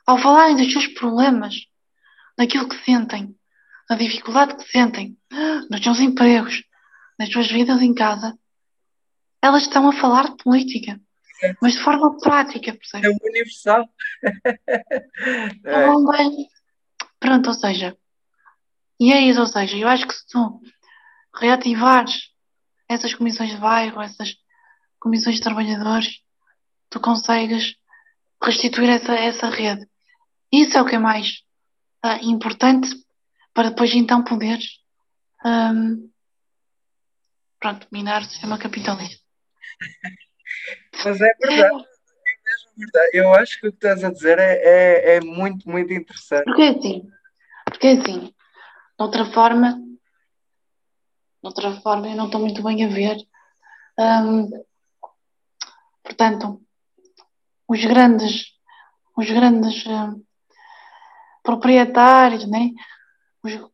S1: ao falarem dos seus problemas, daquilo que sentem, da dificuldade que sentem, dos seus empregos, das suas vidas em casa, elas estão a falar de política, mas de forma prática,
S2: é
S1: percebes?
S2: o universal. É,
S1: Então, bem, pronto, ou seja, e é isso, ou seja, eu acho que se tu reativares essas comissões de bairro, essas comissões de trabalhadores, tu consegues restituir essa, essa rede. Isso é o que é mais ah, importante para depois então poderes ahm, pronto, minar o sistema capitalista. [LAUGHS]
S2: Mas é verdade, é mesmo verdade. Eu acho que o que estás a dizer é, é, é muito, muito interessante.
S1: Porque é assim, porque é assim, de outra forma, de outra forma eu não estou muito bem a ver. portanto, os grandes, os grandes proprietários, né? os,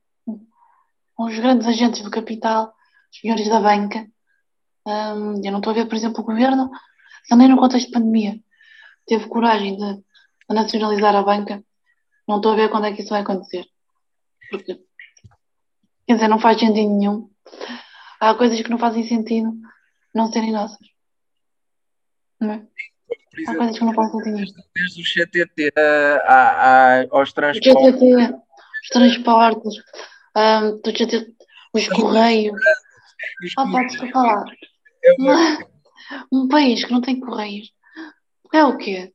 S1: os grandes agentes do capital, os senhores da banca, ahm, eu não estou a ver, por exemplo, o governo, também no contexto de pandemia, teve coragem de, de nacionalizar a banca, não estou a ver quando é que isso vai acontecer. Porque, quer dizer, não faz sentido nenhum. Há coisas que não fazem sentido não serem nossas. Não é? Há coisas que não posso entender.
S2: Desde o CTT uh, a, a, aos transportes.
S1: CTT, os transportes, um, do CTT, os correios. Ah, pá, desculpa lá.
S2: É uma... [LAUGHS]
S1: Um país que não tem correios é o quê?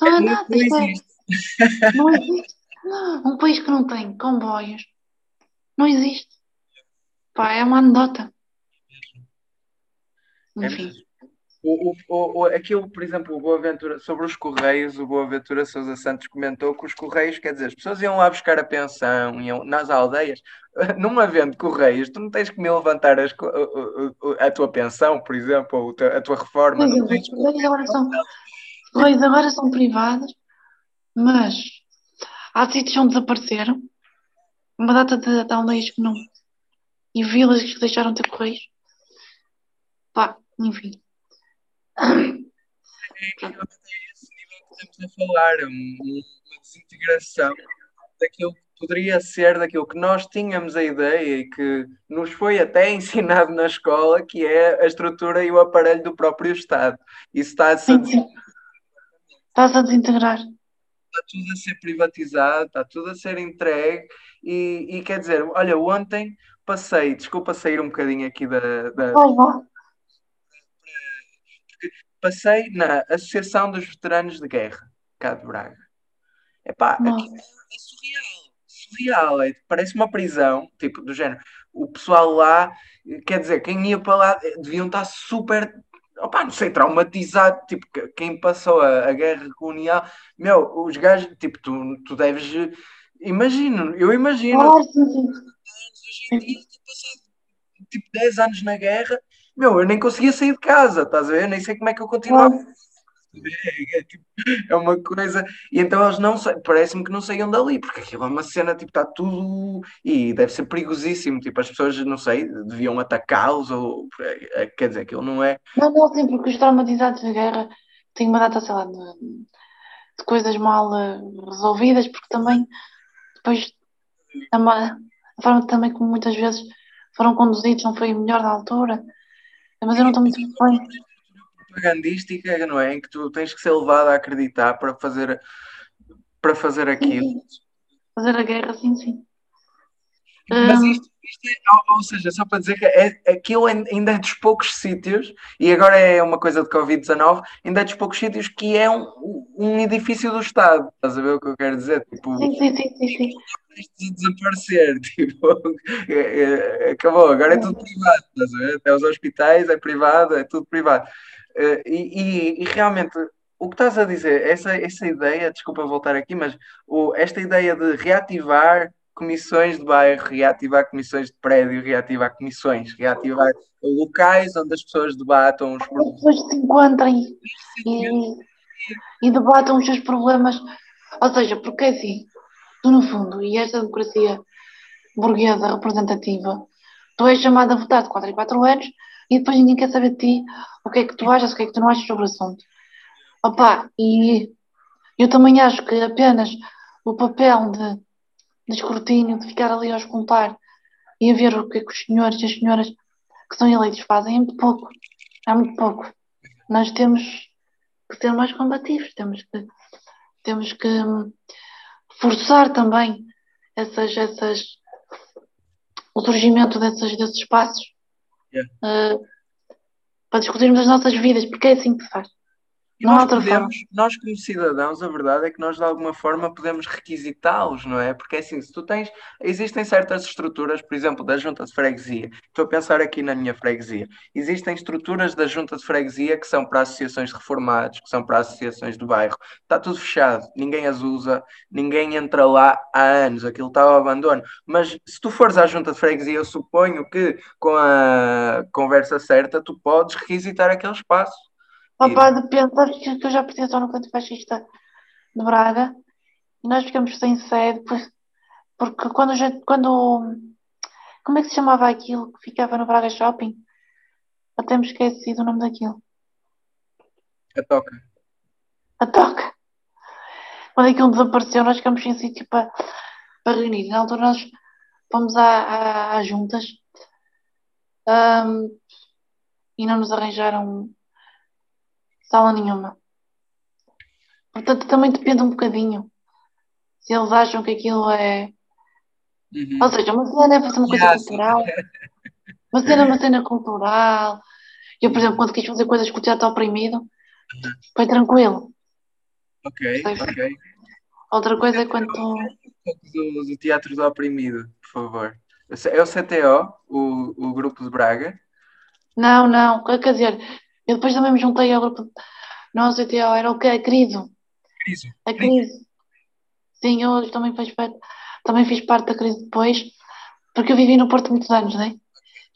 S1: Não é nada.
S2: Não
S1: é-
S2: existe. [LAUGHS]
S1: Não existe. Um país que não tem comboios não existe. Pá, é uma anedota.
S2: É
S1: Enfim.
S2: O, o, o, aquilo, por exemplo, o Boaventura, sobre os Correios, o Boaventura Sousa Santos comentou que os Correios, quer dizer, as pessoas iam lá buscar a pensão, iam nas aldeias, [LAUGHS] não havendo Correios, tu não tens que me levantar as o- a tua pensão, por exemplo, ou a tua reforma, não tens
S1: os correios agora são, os correios agora são privados, mas há sítios onde desapareceram. Uma data de, de aldeias que não. E vilas que deixaram de ter correios. Pá, enfim.
S2: É esse nível que estamos a falar, uma desintegração daquilo que poderia ser, daquilo que nós tínhamos a ideia e que nos foi até [LAUGHS] ensinado na escola, que é a estrutura e o aparelho do próprio Estado. Isso está-se a
S1: Sim, sim. Está-se a desintegrar.
S2: está tudo a ser privatizado, está tudo a ser entregue e, e quer dizer, olha, ontem passei, desculpa sair um bocadinho aqui da, da-
S1: vá.
S2: Passei na Associação dos Veteranos de Guerra, cá de Braga. Epá, aquilo é surreal, surreal, é, parece uma prisão, tipo, do género. O pessoal lá, quer dizer, quem ia para lá eh, deviam estar super, opá, não sei, traumatizado, tipo, que- quem passou a, a guerra colonial, meu, os gajos, tipo, tu, tu deves, imagino, eu imagino, hoje em dia, passado tipo 10 anos na guerra, meu, eu nem conseguia sair de casa, estás a ver? Nem sei como é que eu continuava. É, é, tipo, é uma coisa. E então eles não parece-me que não saiam dali, porque aquilo é uma cena, tipo, está tudo. E deve ser perigosíssimo. Tipo, as pessoas, não sei, deviam atacá-los, ou. é, Quer dizer, aquilo não é.
S1: Não, não, sim, porque os traumatizados da guerra têm uma data, sei lá, de, de coisas mal eh, resolvidas, porque também depois a, ma- a forma também como muitas vezes foram conduzidos não foi melhor da altura. Mas eu não estou muito bem.
S2: propagandística, não é? Em que tu tens que ser levado a acreditar para fazer, para fazer aquilo.
S1: Fazer a guerra, sim, sim.
S2: Mas
S1: Hum,
S2: isto, isto é, ou, seja, só para dizer que é, aquilo ain- ainda é dos poucos sítios, e agora é uma coisa de Covid-19, ainda é dos poucos sítios que é um, um edifício do Estado. Estás a ver o que eu quero dizer? Tipo,
S1: sim, sim, sim, sim,
S2: a desaparecer. [LAUGHS] Tipo, é- é- acabou, agora é tudo privado. Estás a ver? Até os hospitais é privado, é tudo privado. Eh, E, e- e realmente. O que estás a dizer, essa, essa ideia, desculpa voltar aqui, mas o- esta ideia de reativar comissões de bairro, reativar comissões de prédio, reativar comissões, reativar locais onde as pessoas debatam os
S1: As pessoas se encontrem e, e debatam os seus problemas. Ou seja, porque é assim, tu no fundo, e esta democracia burguesa representativa, tu és chamado a votar de 4 em 4 anos e depois ninguém quer saber de ti o que é que tu achas, o que é que tu não achas sobre o assunto. Opa, e eu também acho que apenas o papel de, de escrutínio, de ficar ali a escutar e a ver o que é que os senhores e as senhoras que são eleitos fazem é muito pouco. É muito pouco. Nós temos que ser mais combativos, temos que, temos que hum, forçar também essas, essas, o surgimento desses, desses espaços
S2: Yeah.
S1: eh, para discutirmos as nossas vidas, porque é assim que se faz.
S2: E
S1: Não
S2: nós podemos, nós como cidadãos, a verdade é que nós de alguma forma podemos requisitá-los, não é? Porque é assim, se tu tens, existem certas estruturas, por exemplo, da junta de freguesia, estou a pensar aqui na minha freguesia, existem estruturas da junta de freguesia que são para associações de reformados, que são para associações do bairro, está tudo fechado, ninguém as usa, ninguém entra lá há anos, aquilo está ao abandono, mas se tu fores à junta de freguesia, eu suponho que com a conversa certa tu podes requisitar aquele espaço.
S1: Opa, depende, sabes que eu já pertenço ao núcleo fascista de Braga e nós ficamos sem sede, pois- porque quando, quando como é que se chamava aquilo que ficava no Braga Shopping? Até me esqueci do nome daquilo.
S2: A toca.
S1: A toca. Quando aquilo desapareceu, nós ficamos sem sítio para, para reunir. Na altura nós fomos às juntas. Ahm, e não nos arranjaram sala nenhuma. Portanto, também depende um bocadinho se eles acham que aquilo é.
S2: Uhum.
S1: Ou seja, uma cena é fazer uma coisa cultural, uma cena é uma cena cultural. Eu, por exemplo, quando quis fazer coisas com o teatro oprimido, foi tranquilo.
S2: Ok,
S1: Sei.
S2: ok.
S1: Outra coisa é quando.
S2: Do, do Teatro do Oprimido, por favor. É o CTO, o, o grupo de Braga.
S1: Não, não, quer dizer, eu depois também me juntei ao grupo. Não, o CTO, era o que? A crise. A crise. Sim, eu também fiz parte, também fiz parte da crise depois, porque eu vivi no Porto muitos anos, né?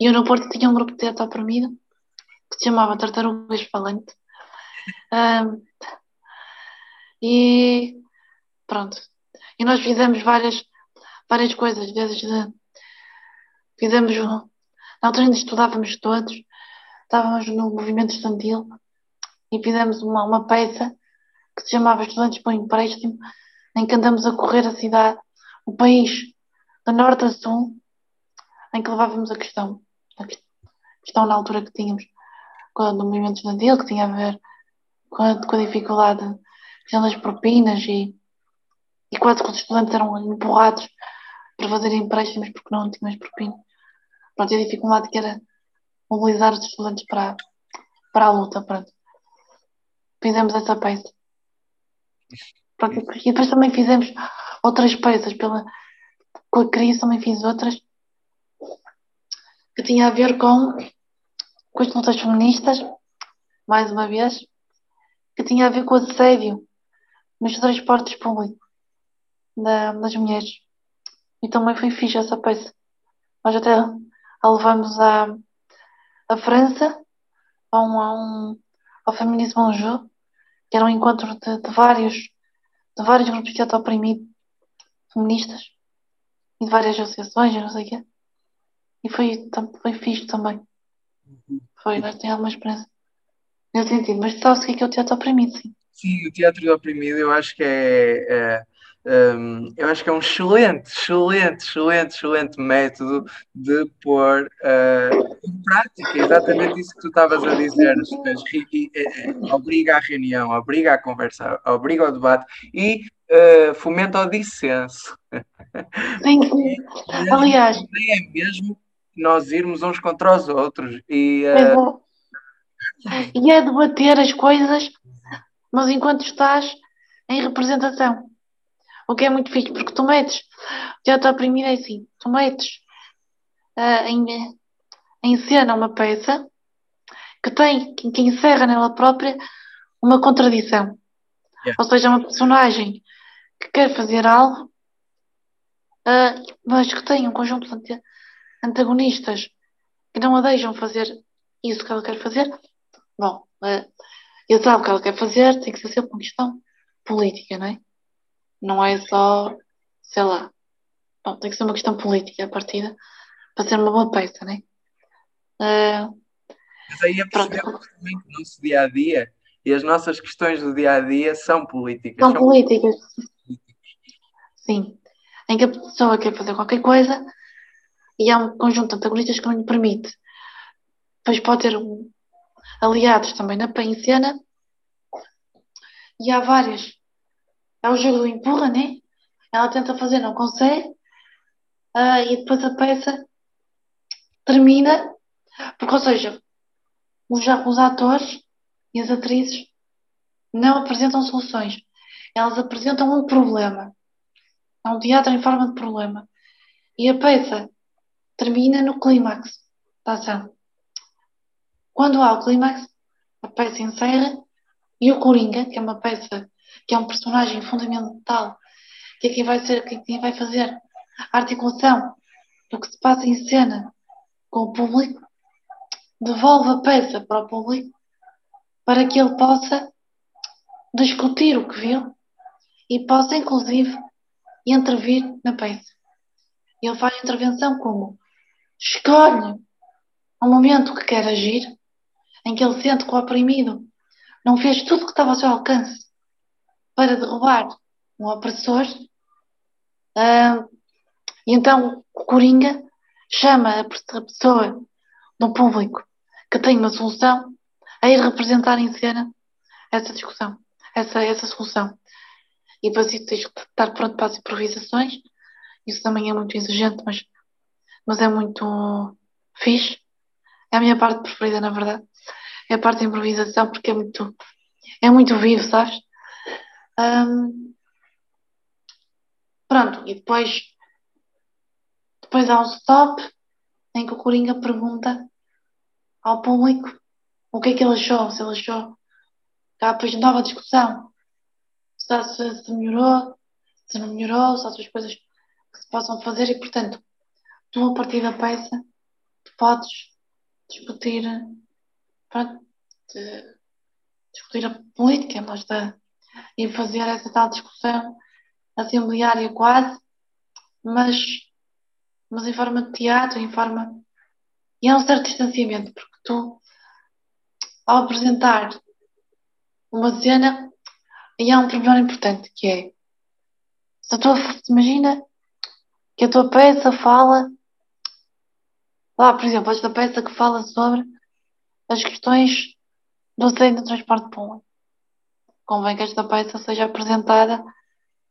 S1: E eu no Porto tinha um grupo de teatro oprimido que se chamava Tartarugas Falante. Ahm, e pronto. E nós fizemos várias, várias coisas, desde fizemos, na altura ainda estudávamos todos, estávamos no movimento estudantil e fizemos uma, uma peça que se chamava Estudantes o Empréstimo, em que andamos a correr a cidade, o país, de norte a sul, em que levávamos a questão, a questão na altura que tínhamos com o movimento estudantil, que tinha a ver com a, com a dificuldade das propinas e, e quase que os estudantes eram empurrados para fazer empréstimos porque não tinham as propinas. Pronto, a dificuldade que era mobilizar os estudantes para, para a luta. Pronto. Fizemos essa peça. Pronto, e depois também fizemos outras peças pela, com a crise, também fiz outras que tinha a ver com, com as lutas feministas, mais uma vez, que tinha a ver com o assédio nos transportes públicos da, das mulheres. E também foi fixe essa peça. Nós até a levamos à, à França, a um, a um, ao Feminismo Anjou, que era um encontro de, de vários, de vários grupos de teatro oprimido, feministas, e de várias associações, não sei o quê. E foi, foi fixe também. Foi, nós temos alguma experiência nesse sentido. Mas sabes o que é, que é o teatro oprimido, sim.
S2: Sim, o teatro do oprimido eu acho que é, é um, eu acho que é um excelente, excelente, excelente, excelente método de pôr uh, em prática exatamente isso que tu estavas a dizer. obriga à reunião, obriga à conversa, obriga ao debate e uh, fomenta o dissenso.
S1: Sim. [LAUGHS] Aliás,
S2: é mesmo nós irmos uns contra os outros e,
S1: uh... e é debater as coisas mas enquanto estás em representação. O que é muito fixe, porque tu metes, já estou a primeira é assim, tu metes uh, em, em cena uma peça que tem, que, que encerra nela própria uma contradição. Yeah. Ou seja, uma personagem que quer fazer algo, uh, mas que tem um conjunto de antagonistas que não a deixam fazer isso que ela quer fazer. Bom, uh, ele sabe o que ela quer fazer, tem que ser sempre uma questão política, não é? Não é só, sei lá. Bom, tem que ser uma questão política a partida para ser uma boa peça, não é? Uh,
S2: Mas aí é perceber também que o nosso dia a dia e as nossas questões do dia a dia são políticas.
S1: São, são políticas. políticas. Sim. Em que a pessoa quer fazer qualquer coisa e há um conjunto de antagonistas que não lhe permite. Depois pode ter um, aliados também na em cena. E há várias. É o jogo do empurra, né? Ela tenta fazer, não consegue. Uh, e depois a peça termina. Porque, ou seja, os, os atores e as atrizes não apresentam soluções. Elas apresentam um problema. É um teatro em forma de problema. E a peça termina no clímax da ação. Quando há o clímax, a peça encerra e o Coringa, que é uma peça, que é um personagem fundamental, que é quem vai ser, é quem vai fazer a articulação do que se passa em cena com o público, devolve a peça para o público para que ele possa discutir o que viu e possa, inclusive, intervir na peça. Ele faz intervenção como escolhe um momento que quer agir em que ele sente que o oprimido não fez tudo que estava ao seu alcance para derrubar um opressor, uh, e então o Coringa chama a pessoa do público que tem uma solução, a ir representar em cena essa discussão, essa, essa solução. E depois isso tens que estar pronto para as improvisações. Isso também é muito exigente, mas, mas é muito fixe. É a minha parte preferida, na verdade. É a parte da improvisação, porque é muito, é muito vivo, sabes? Um, pronto, e depois, depois há um stop em que o Coringa pergunta ao público o que é que ele achou, se ele achou que há depois nova discussão, se, se, se melhorou, se não melhorou, se há outras coisas que se possam fazer e, portanto, tu a partir da peça tu podes discutir, pronto, discutir a política, mas de, e fazer essa tal discussão assembleária quase, mas, mas em forma de teatro, em forma. E há um certo distanciamento, porque tu, ao apresentar uma cena, e há um problema importante que é se a tua, imagina que a tua peça fala lá, por exemplo, esta peça que fala sobre as questões do centro de transporte público. Convém que esta peça seja apresentada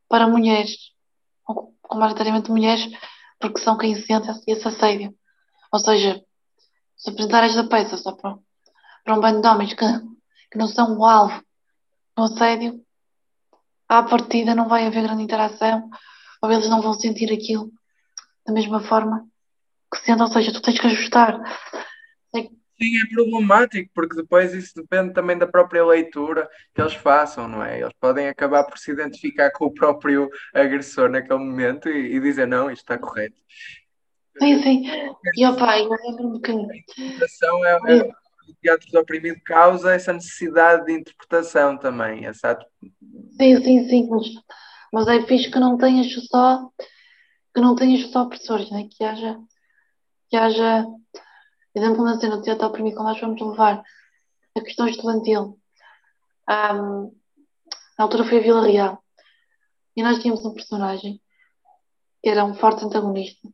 S1: para mulheres, ou maioritariamente mulheres, porque são quem sente esse assédio. Ou seja, se apresentar esta peça só para, para um bando de homens que, que não são o alvo do assédio, à partida não vai haver grande interação, ou eles não vão sentir aquilo da mesma forma que sentem, ou seja, tu tens que ajustar.
S2: Sim, é problemático, porque depois isso depende também da própria leitura que eles façam, não é? Eles podem acabar por se identificar com o próprio agressor naquele momento e, e dizer não, isto está correto.
S1: Sim, sim. E opa, eu lembro-me que. A
S2: interpretação é, é, o teatro do oprimido causa essa necessidade de interpretação também, é sabe?
S1: Sim, sim, sim. Mas, mas é fixe que não tenhas só que não tenhas só opressores, né? que haja que haja na cena do teatro oprimido, como nós vamos levar a questão estudantil. Um, na altura foi a Vila Real. E nós tínhamos um personagem que era um forte antagonista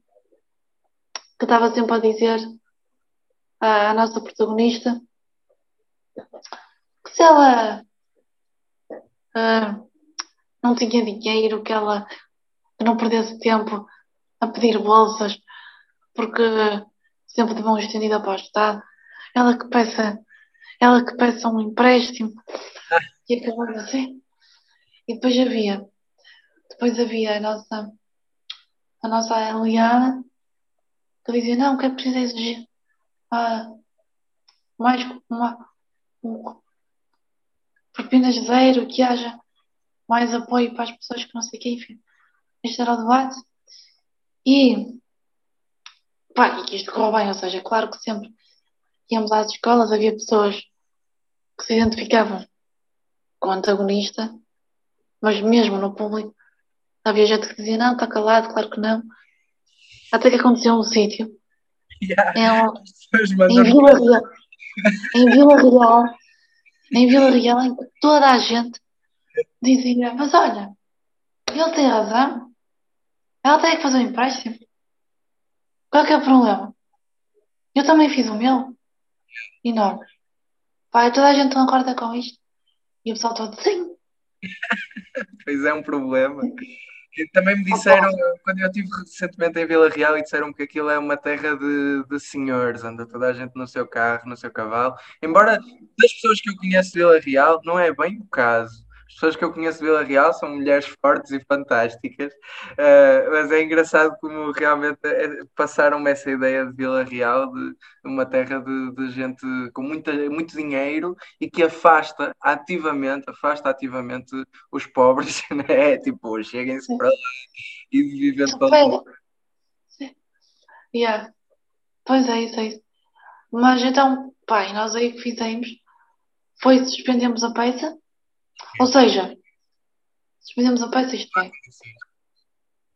S1: que estava sempre a dizer à, nossa protagonista que se ela uh, não tinha dinheiro, que ela não perdesse tempo a pedir bolsas, porque sempre de mão estendida para o Estado, ela que peça, ela que peça um empréstimo e acabou assim. E depois havia, depois havia a nossa, a nossa aliada que dizia, não, que é preciso exigir ah, mais uma, um, propinas zero, que haja mais apoio para as pessoas que não sei o que, enfim. Este era o debate. E, pá, e que isto correu bem, ou seja, claro que sempre íamos às escolas, havia pessoas que se identificavam com o antagonista, mas mesmo no público havia gente que dizia, não, está calado, claro que não. Até que aconteceu um sítio Yeah. Em, em, Vila Real, em Vila Real, em Vila Real, em que toda a gente dizia, mas olha, ele tem razão, ela tem que fazer um empréstimo. Qual é que é o problema? Eu também fiz o meu. Enorme. Pai, toda a gente concorda com isto. E o pessoal todo, sim. [LAUGHS]
S2: pois é um problema. E também me disseram, quando eu estive recentemente em Vila Real, e disseram que aquilo é uma terra de, de senhores, anda toda a gente no seu carro, no seu cavalo. Embora das pessoas que eu conheço de Vila Real, não é bem o caso. As pessoas que eu conheço de Vila Real são mulheres fortes e fantásticas, uh, mas é engraçado como realmente é, passaram-me essa ideia de Vila Real, de uma terra de, de, gente com muita, muito dinheiro e que afasta ativamente, afasta ativamente os pobres, [LAUGHS] né? Tipo, cheguem-se para lá e vivem para lá.
S1: Yeah. Pois é, isso é isso. Mas então, pai, nós aí que fizemos foi suspendemos a peça ou seja, suspendemos a peça, isto é.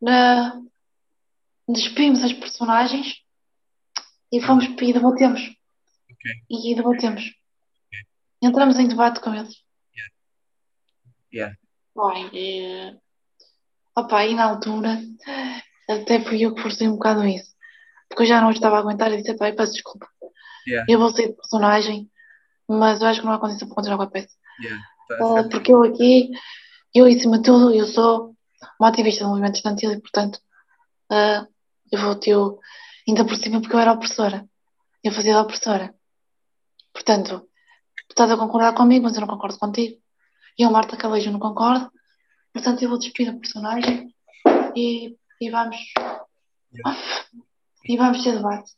S1: Na... Despimos as personagens e fomos e debatemos. Okay. E debatemos. Okay. Entramos em debate com eles.
S2: Yeah.
S1: Yeah. e... Opa, e na altura até fui eu que forcei um bocado isso. Porque eu já não estava a aguentar e disse, pai, peço desculpa.
S2: Yeah,
S1: Eu vou sair de personagem, mas eu acho que não há condição para continuar com a peça.
S2: yeah, tá certo.
S1: porque eu aqui, eu em cima de tudo, eu sou uma ativista do movimento estudantil e, portanto, ah, eu vou ter, o- ainda por cima, porque eu era opressora. Eu fazia de opressora. Portanto, tu estás a concordar comigo, mas eu não concordo contigo. E eu, Marta Calejo, não concordo. Portanto, eu vou despir a personagem e, e vamos. E vamos ter debate.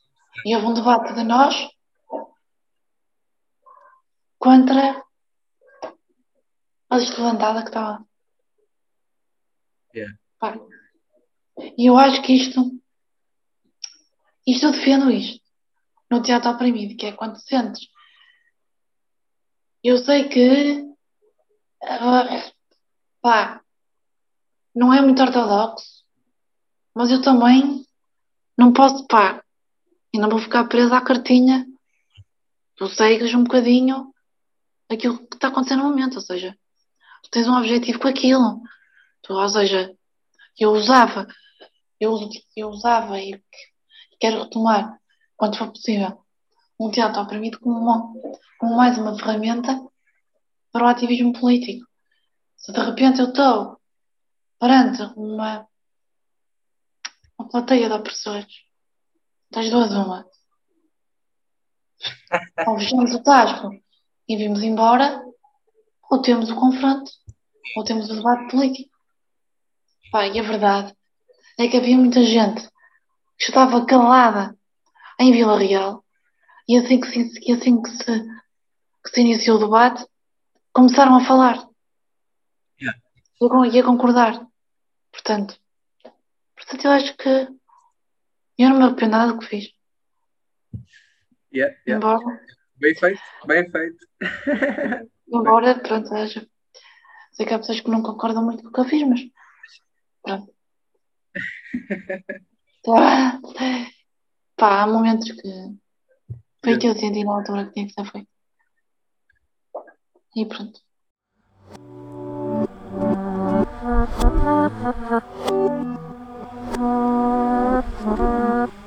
S1: E houve um debate de nós contra a levantada que estava.
S2: Yeah.
S1: Pá. E eu acho que isto. Isto eu defendo isto. No teatro oprimido, que é quando sentes. Eu sei que. Pá. Não é muito ortodoxo. Mas eu também não posso, pá. E não vou ficar presa à cartinha. Tu segues um bocadinho aquilo que está acontecendo no momento. Ou seja, tu tens um objetivo com aquilo. Tu, ou seja, eu usava, eu, eu usava e quero retomar, quando for possível, um teatro oprimido como, uma, como mais uma ferramenta para o ativismo político. Se de repente eu estou perante uma, uma plateia de opressores, das duas uma, [LAUGHS] ou fechamos o tasco e vimos embora, ou temos o confronto, ou temos o debate político. Pá, e a verdade é que havia muita gente que estava calada em Vila Real e assim que se, assim que se, que se iniciou o debate, começaram a falar
S2: Yeah.
S1: e e a concordar. Portanto, portanto, eu acho que eu não me arrependo nada do que fiz.
S2: Yeah, yeah.
S1: Embora,
S2: Bem feito, bem feito. [LAUGHS]
S1: Embora, pronto, haja. Sei que há pessoas que não concordam muito com o que eu fiz, mas. Pronto. [LAUGHS] Então, pá, há momentos que. Foi o que eu senti na altura que tinha que ser feito. E pronto. [LAUGHS]